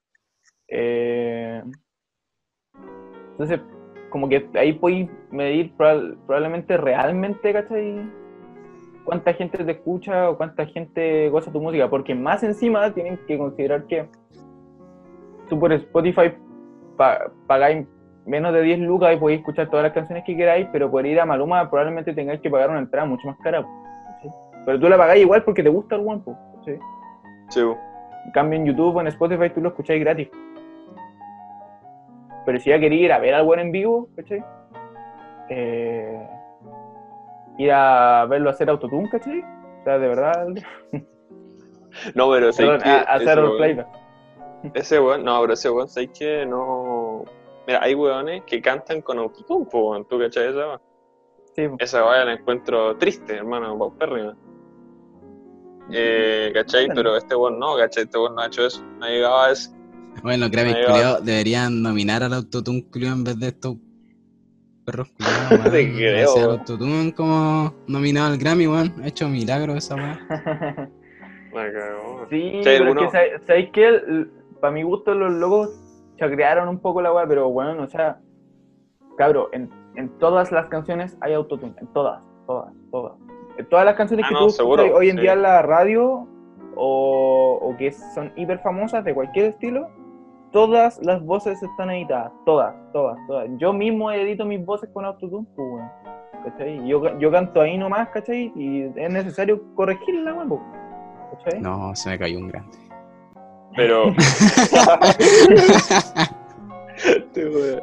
Eh, entonces, como que ahí podéis medir probab- probablemente realmente, ¿cachai? Cuánta gente te escucha o cuánta gente goza tu música, porque más encima tienen que considerar que tú por Spotify pa- pagáis menos de 10 lucas y podéis escuchar todas las canciones que queráis, pero por ir a Maluma probablemente tengáis que pagar una entrada mucho más cara. Pero tú la pagáis igual porque te gusta el guapo. ¿cachai? Sí, weón. En cambio, en YouTube o en Spotify tú lo escucháis gratis. Pero si ya quería ir a ver al buen en vivo, ¿cachai? Eh, ir a verlo hacer autotune, ¿cachai? O sea, de verdad. [LAUGHS] No, pero sé que a, hacer weón- playback. Ese weón, no, pero ese weón, sé que no. Mira, hay weones que cantan con autotune, weón. ¿Tú cachai esa weón? Sí. Esa weón la encuentro triste, hermano, paupérrima. Eh, ¿Cachai? Pero este weón no, ¿cachai? Este weón no ha hecho eso, no ha llegado a eso. Bueno, va. culiao deberían nominar al autotune culiao en vez de estos perros culiados, [LAUGHS] weón. Te creo, Ese weón. autotune como nominado al Grammy, weón. Ha hecho milagro esa [LAUGHS] cagó. Sí, pero es que, ¿sabes- ¿sabéis qué? Para mi gusto, los locos chacrearon un poco la weá, pero bueno, o sea, cabro, en, en todas las canciones hay autotune, en todas, todas, todas. En todas las canciones Ah, que no, tú seguro, hoy en sí. día en la radio o, o que son hiper famosas de cualquier estilo, todas las voces están editadas, todas, todas, todas. Yo mismo edito mis voces con autotune, pues, weón. ¿Cachai? Yo, yo canto ahí nomás, ¿cachai? Y es necesario corregirla, weón, po, ¿cachai? No, se me cayó un grande. Pero. [LAUGHS] [LAUGHS] Este.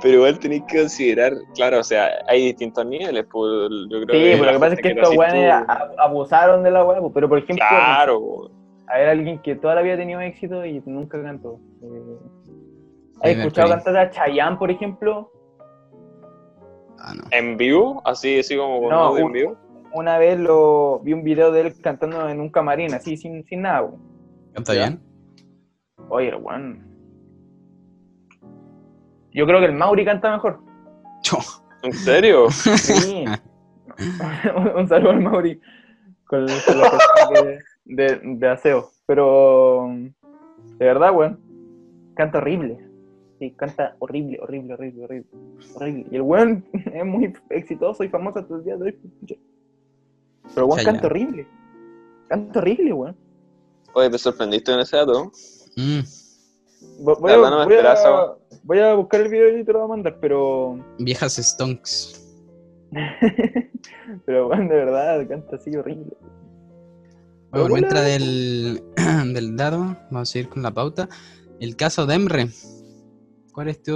Pero igual tenéis que considerar, claro, o sea, hay distintos niveles, pues yo creo Sí, pero la lo que pasa es que estos weones tú- abusaron de la weá, po. pero por ejemplo, Claro, po. a ver alguien que toda la vida ha tenido éxito y nunca cantó. Eh, ¿Has escuchado cantar a Chayanne, por ejemplo? Ah, no. en vivo, así, así como con No, audio en un- vivo. Una vez lo vi un video de él cantando en un camarín, así, sin, sin nada. ¿Canta bien? Oye, el weón. Yo creo que el Mauri canta mejor. ¿En serio? [LAUGHS] Sí. [LAUGHS] un saludo al Mauri con, con la cuestión de, de, aseo. Pero, de verdad, weón, canta horrible. Sí, canta horrible, horrible, horrible, horrible. horrible. Y el weón [LAUGHS] es muy exitoso y famoso hasta el día de hoy. pucha. Pero weón canta horrible. Canta horrible, weón. Oye, te sorprendiste con ese dato. Mm, Vo- Voy, a, no voy a buscar el video y te lo voy a mandar, pero. viejas stonks. [LAUGHS] pero, weón, de verdad, canta así horrible. Bueno, mientras del, [CLEARS THROAT] del dato, vamos a seguir con la pauta. El caso de Emre. ¿Cuál es tu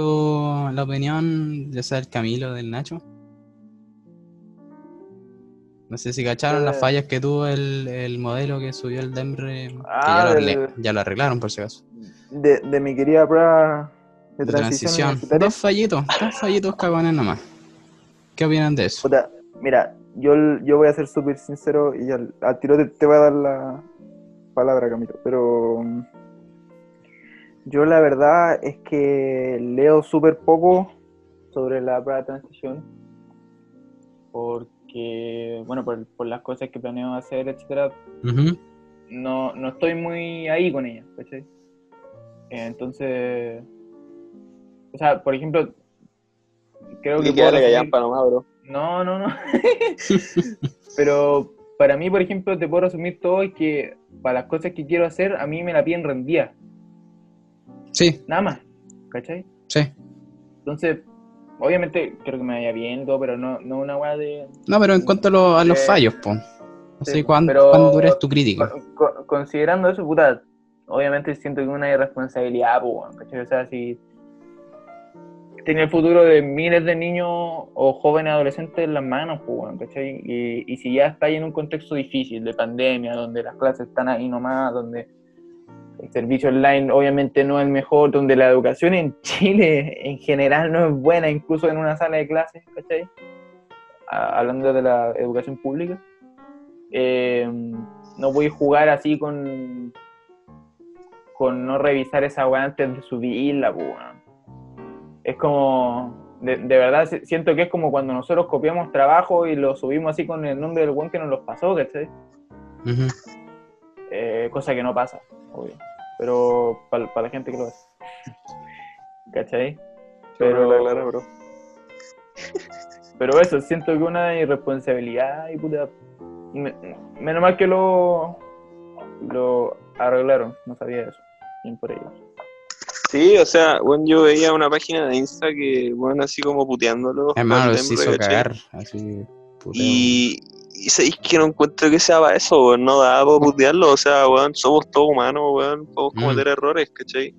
la opinión de ser Camilo del Nacho? No sé si cacharon las Eh. fallas que tuvo el, el modelo que subió el Demre. que Ah, ya, lo del- arregle- ya lo arreglaron por si acaso. De, de mi querida prueba de, De transición. Dos fallitos, dos fallitos cagones nomás. ¿Qué opinan de eso? Puta, mira, yo, yo voy a ser súper sincero y al, al tiro te, te voy a dar la palabra, Camilo, pero um, yo la verdad es que leo súper poco sobre la prueba de transición porque, bueno, por, por las cosas que planeo hacer, etcétera, no, no estoy muy ahí con ella, ¿cachai? Entonces, o sea, por ejemplo, creo que Y puedo resumir- callampa nomás, bro. No, no, no. [LAUGHS] Pero para mí, por ejemplo, te puedo resumir todo es que para las cosas que quiero hacer, a mí me la piden rendida, Sí, nada más, ¿cachai? sí. Entonces, obviamente, creo que me vaya bien todo, pero no, no una weá de... No, pero en cuanto a, lo- a los fallos, po. Así, sí, ¿cuán, pero- cuán dura es tu crítica? Con- con- considerando eso, puta, obviamente siento que una irresponsabilidad, pues, ¿cachai? O sea, si tiene el futuro de miles de niños o jóvenes adolescentes en las manos, pues, ¿cachai? Y, y si ya está ahí en un contexto difícil de pandemia, donde las clases están ahí nomás, donde el servicio online obviamente no es el mejor, donde la educación en Chile en general no es buena, incluso en una sala de clases, ¿cachai? Hablando de la educación pública. Eh, no voy a jugar así con con no revisar esa weá antes de subirla, pues. Es como, de, de verdad, si- siento que es como cuando nosotros copiamos trabajo y lo subimos así con el nombre del weón que nos los pasó, ¿cachai? Eh, cosa que no pasa, obvio. Pero para la gente que lo hace. [LAUGHS] ¿Cachai? Pero... Pero, Clara, bro. pero eso, siento que una irresponsabilidad y puta. me- menos mal que lo, lo arreglaron, no sabía eso. Bien por ellos. Sí, o sea, bueno, yo veía una página de Insta que, bueno, así como puteándolo. Hermano, Denver, hizo cagar. Así, puteo. Y, y sabéis que no encuentro que sea para eso, weón. No da para putearlo. O sea, weón, somos todos humanos, weón. Podemos Mm. cometer errores, ¿cachai?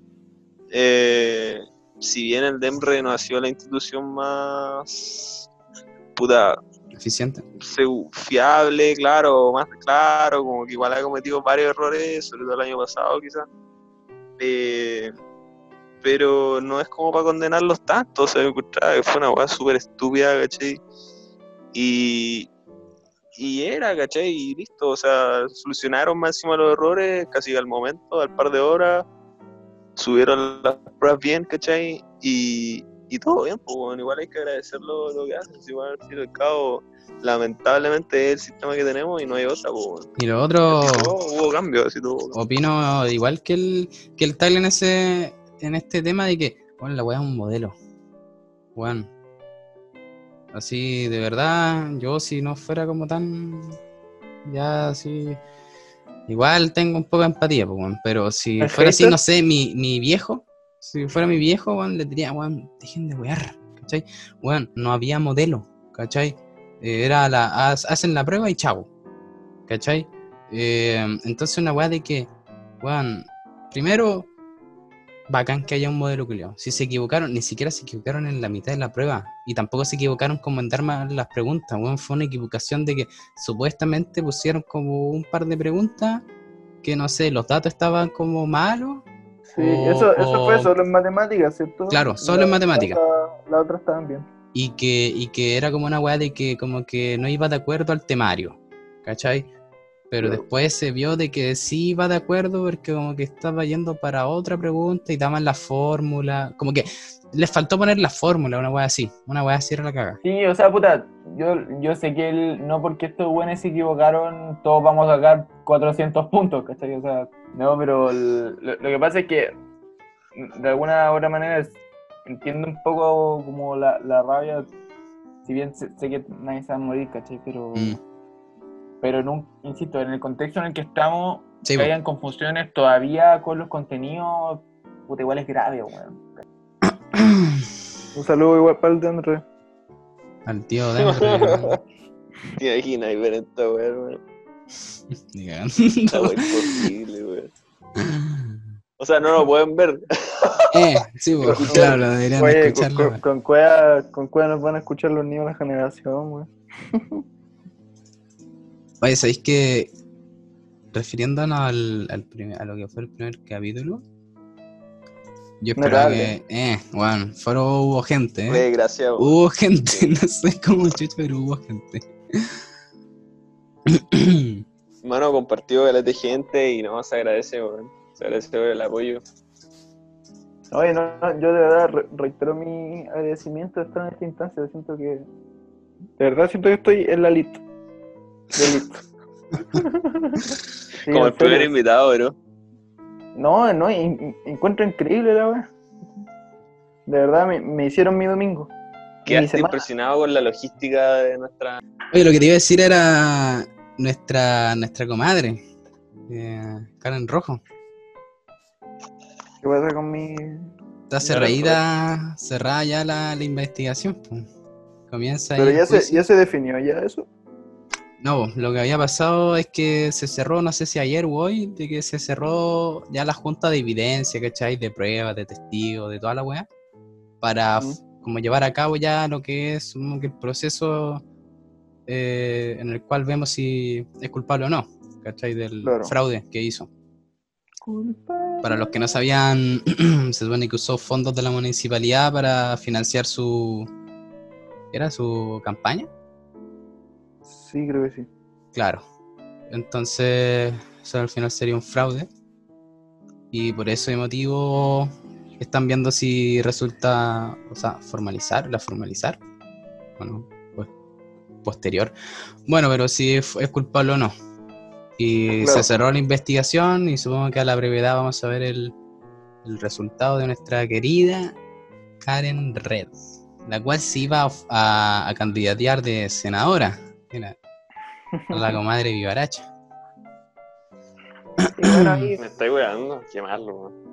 Eh, si bien el DEMRE no ha sido la institución más. puta. Eficiente. fiable, claro, más claro, como que igual ha cometido varios errores, sobre todo el año pasado, quizás. Eh, pero no es como para condenarlos tanto, o sea, encontraba que fue una weá súper estúpida, ¿cachai? Y, y era, ¿cachai? Y listo, o sea, solucionaron máximo los errores casi al momento, al par de horas. subieron las pruebas bien, ¿cachai? Y, y todo bien, pues bueno, igual hay que agradecerlo lo que hacen, si igual al fin al cabo, lamentablemente es el sistema que tenemos y no hay otra, pues bueno. Y lo otro, Hubo, hubo cambios, así todo. opino igual que el, que el Tyler en ese, en este tema de que, bueno, la weá es un modelo. Bueno. Así, de verdad, yo si no fuera como tan, ya así, igual tengo un poco de empatía, pues, weón, pero si ¿El fuera así, no sé, mi, mi viejo, si fuera mi viejo, weón, le diría, weón, dejen de wear, ¿cachai? Weón, no había modelo, ¿cachai? Eh, era la, hacen la prueba y chavo, ¿cachai? Eh, entonces una weá de que, weón, primero, bacán que haya un modelo culiao. Si se equivocaron, ni siquiera se equivocaron en la mitad de la prueba. Y tampoco se equivocaron como en dar mal las preguntas, weón. Fue una equivocación de que supuestamente pusieron como un par de preguntas que no sé, los datos estaban como malos. Sí, O- eso, eso fue solo en matemáticas, ¿cierto? Claro, solo en matemáticas. La, la otra estaban bien. y que, y que era como una weá de que como que no iba de acuerdo al temario, ¿cachai? Pero Claro. después se vio de que sí iba de acuerdo porque como que estaba yendo para otra pregunta y daban la fórmula, como que les faltó poner la fórmula, una weá así, una weá así era la caga. Sí, o sea, puta, yo, yo sé que el, no porque estos buenos se equivocaron, todos vamos a sacar 400 puntos, ¿cachai? O sea, no, pero el- lo, lo que pasa es que de alguna u otra manera es- entiendo un poco como la, la rabia, si bien sé, sé que nadie se va a morir, ¿cachai? Pero, Mm. Pero en un, insisto, en el contexto en el que estamos, Sí, que hayan confusiones todavía con los contenidos, puta, igual es grave, weón. Un saludo igual para el de Andrés. Al tío Denver. Te imaginas esta weón. [LAUGHS] weá imposible, weón. O sea, no lo pueden ver. [LAUGHS] eh, sí, po, claro, lo deberían Oye, con, escucharlo. con, con cueva, con cueva nos van a escuchar los niños de la generación, weón. [LAUGHS] Oye, ¿sabéis que refiriéndonos al, al primer- a lo que fue el primer capítulo? Yo esperaba Notable. que, eh, bueno, fueron, hubo gente, Fue eh. desgraciado. Hubo gente, [LAUGHS] no sé cómo chucho, pero hubo gente. [CLEARS THROAT] Mano, compartió el de gente y no, se agradece, weón. Se agradece por el apoyo. Oye, no, no, yo de verdad re- reitero mi agradecimiento de estar en esta instancia. Siento que. De verdad siento que estoy en la lista. Sí, Como el primer invitado, bro. No, no, en- en- encuentro increíble la weá. De verdad me, me hicieron mi domingo. Mi Quedaste semana. impresionado con la logística de nuestra. Oye, lo que te iba a decir era nuestra, nuestra comadre, eh, Karen Rojo. ¿Qué pasa con mi.? Está cerrada, cerrada ya la, la investigación. pues. Comienza Pero ahí ya se, ya se definió ya eso. No, lo que había pasado es que se cerró, no sé si ayer o hoy, de que se cerró ya la junta de evidencia, ¿cachai? De pruebas, de testigos, de toda la weá, para como llevar a cabo ya lo que es como que el proceso eh, en el cual vemos si es culpable o no, ¿cachai? Del Claro. fraude que hizo. Para los que no sabían, [CLEARS THROAT] se supone que usó fondos de la municipalidad para financiar su... ¿Era su campaña? Sí, creo que sí. Claro. Entonces, eso al final sería un fraude. Y por ese motivo están viendo si resulta, o sea, formalizar, la formalizar. Bueno, pues posterior. Bueno, pero si es, es culpable o no. Y Claro. se cerró la investigación y supongo que a la brevedad vamos a ver el, el resultado de nuestra querida Karen Red, la cual se iba a, a, a candidatear de senadora. Mira, la comadre Vivaracha. Y bueno, ahí [CLEARS THROAT] Me estoy weando. Qué malo, weón.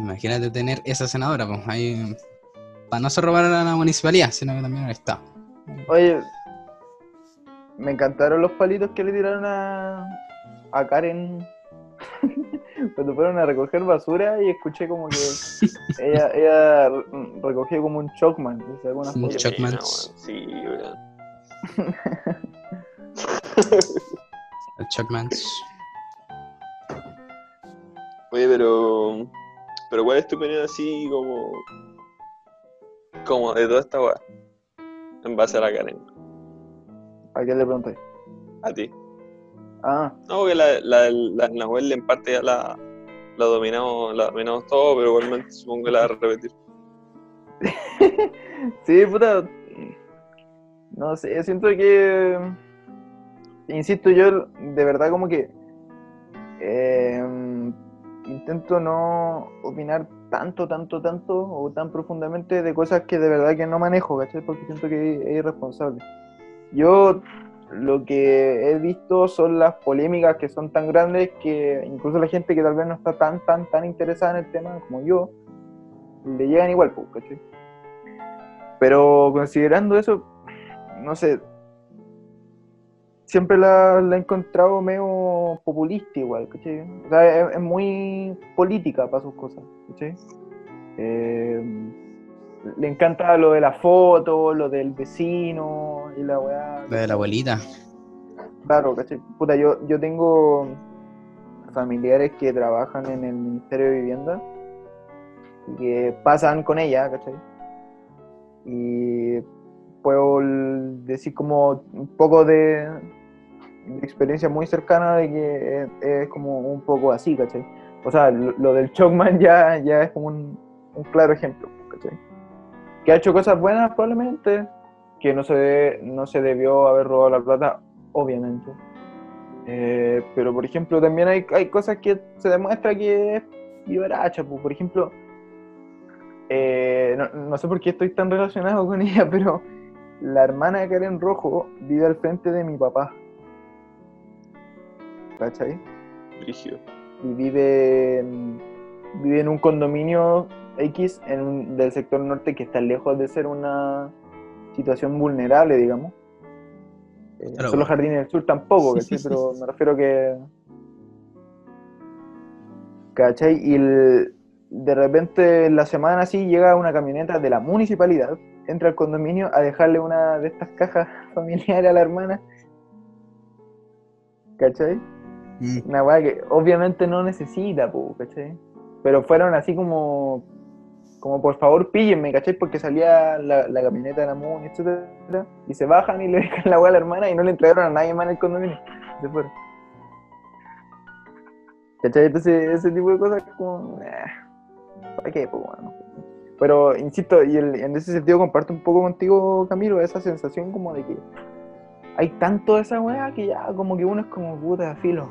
Imagínate tener esa senadora, pues ahí. Para no se robar a la municipalidad, sino que también al Estado. Oye, me encantaron los palitos que le tiraron a, a Karen [LAUGHS] cuando fueron a recoger basura y escuché como que ella, ella re- recogió como un Chocman. Un foto. Choc- Chocmans. Sí. [LAUGHS] [LAUGHS] El Chocmans. Oye, pero. Pero, ¿cuál es tu opinión así como. como de toda esta weá? En base a la Karen. ¿A quién le pregunté? A ti. Ah, No, porque la, la, la Nahuel en parte ya la, la dominamos, la dominamos todo, pero igualmente supongo que la va a repetir. [LAUGHS] Sí, puta. No sé, siento que. Insisto, yo de verdad como que. eh, intento no opinar tanto, tanto, tanto o tan profundamente de cosas que de verdad que no manejo, ¿cachai? Porque siento que es irresponsable. Yo lo que he visto son las polémicas que son tan grandes que incluso la gente que tal vez no está tan, tan, tan interesada en el tema como yo, le llegan igual, pues, ¿cachai? Pero considerando eso, no sé, siempre la, la he encontrado medio populista igual, ¿cachai? O sea, es, es muy política para sus cosas, ¿cachai? Eh, le encanta lo de la foto, lo del vecino y la weá. La de la abuelita. Claro, ¿cachai? Puta, yo, yo tengo familiares que trabajan en el Ministerio de Vivienda y que pasan con ella, ¿cachai? Y puedo decir como un poco de experiencia muy cercana de que es, como un poco así, ¿cachai? O sea, lo, del Chocman ya, ya es como un, un claro ejemplo, ¿cachai? Que ha hecho cosas buenas probablemente, que no se, no se debió haber robado la plata, obviamente. Eh, pero por ejemplo, también hay, hay cosas que se demuestra que es vivaracha. pues. Por ejemplo, eh, no, no sé por qué estoy tan relacionado con ella, [LAUGHS] pero la hermana de Karen Rojo vive al frente de mi papá. ¿Cachai? Brígido. y vive, en- vive en un condominio X en un- del sector norte que está lejos de ser una situación vulnerable, digamos. Eh, Claro. son los jardines del sur tampoco, [LAUGHS] ¿cachai? Pero me refiero que... ¿Cachai? Y el- de repente en la semana así llega una camioneta de la municipalidad, entra al condominio a dejarle una de estas cajas [LAUGHS] familiares a la hermana. ¿Cachai? Una weá que obviamente no necesita, po, ¿cachai? Pero fueron así como, como por favor píllenme, ¿cachai? Porque salía la, la camioneta de la MUN, etcétera, y se bajan y le dejan la weá a la hermana y no le entregaron a nadie más en el condominio. Se fueron. ¿Cachai? Entonces ese tipo de cosas como... eh, ¿Para qué, po, weón? Pero, insisto, y el- en ese sentido comparto un poco contigo, Camilo, esa sensación como de que hay tanto de esa weá que ya como que uno es como puta filo.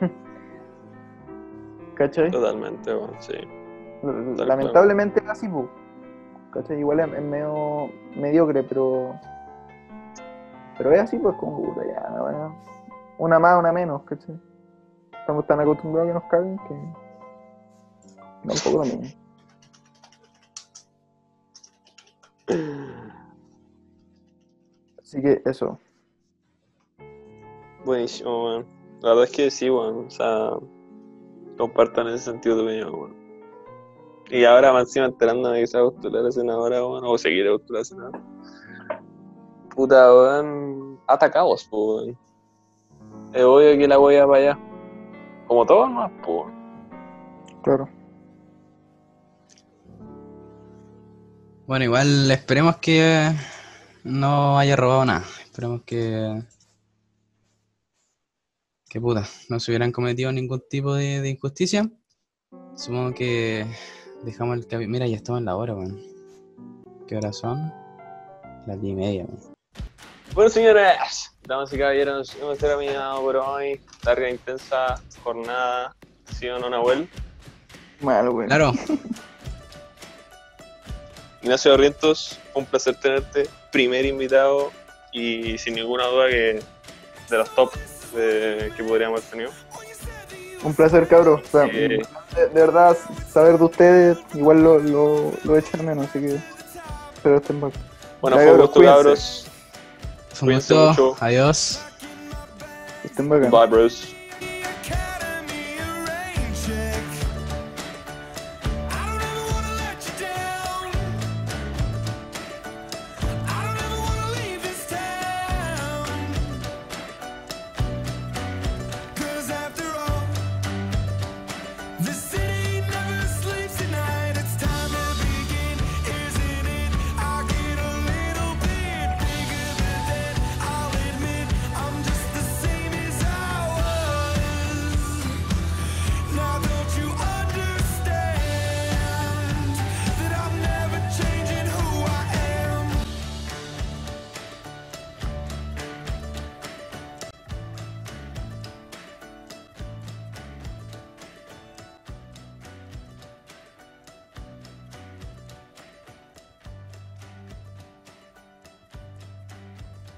[LAUGHS] ¿Cachai? Totalmente, bueno, sí. Lamentablemente es así, po. ¿Cachai? Igual es, medio mediocre, pero. Pero es así, pues como puta, ya, weá. Una más, una menos, ¿cachai? Estamos tan acostumbrados a que nos caguen que. Da un poco lo mismo. [CLEARS THROAT] Así que eso. Buenísimo, weón. La verdad es que sí, weón. O sea, compartan ese sentido de opinión, weón. Y ahora más encima enterándome que se va a postular a senadora, weón, o se quiere postular a senadora. Puta, weón. Atacados, pues, weón. Es obvio que la voy a para allá. Como todos más, pues. weón. Claro. Bueno, igual esperemos que no haya robado nada. Esperemos que. Que puta, no se hubieran cometido ningún tipo de, de injusticia. Supongo que dejamos el cabi- Mira, ya estamos en la hora, weón. ¿Qué horas son? Las diez y media, weón. Bueno, señores, damas y caballeros, hemos terminado por hoy. Larga, intensa jornada. ¿Sí o no, Nahuel? Malo, güey. Claro, [LAUGHS] Ignacio Barrientos, un placer tenerte. Primer invitado y sin ninguna duda que de los top de- que podríamos haber tenido. Un placer, cabros. O sea, Eh, de, de verdad, saber de ustedes igual lo, lo, lo echan menos, así que espero estén bien. bueno, fue un cabros, gusto, cuídense. cabros. Cuídense mucho. Adiós. Estén bacán. Bye, bros.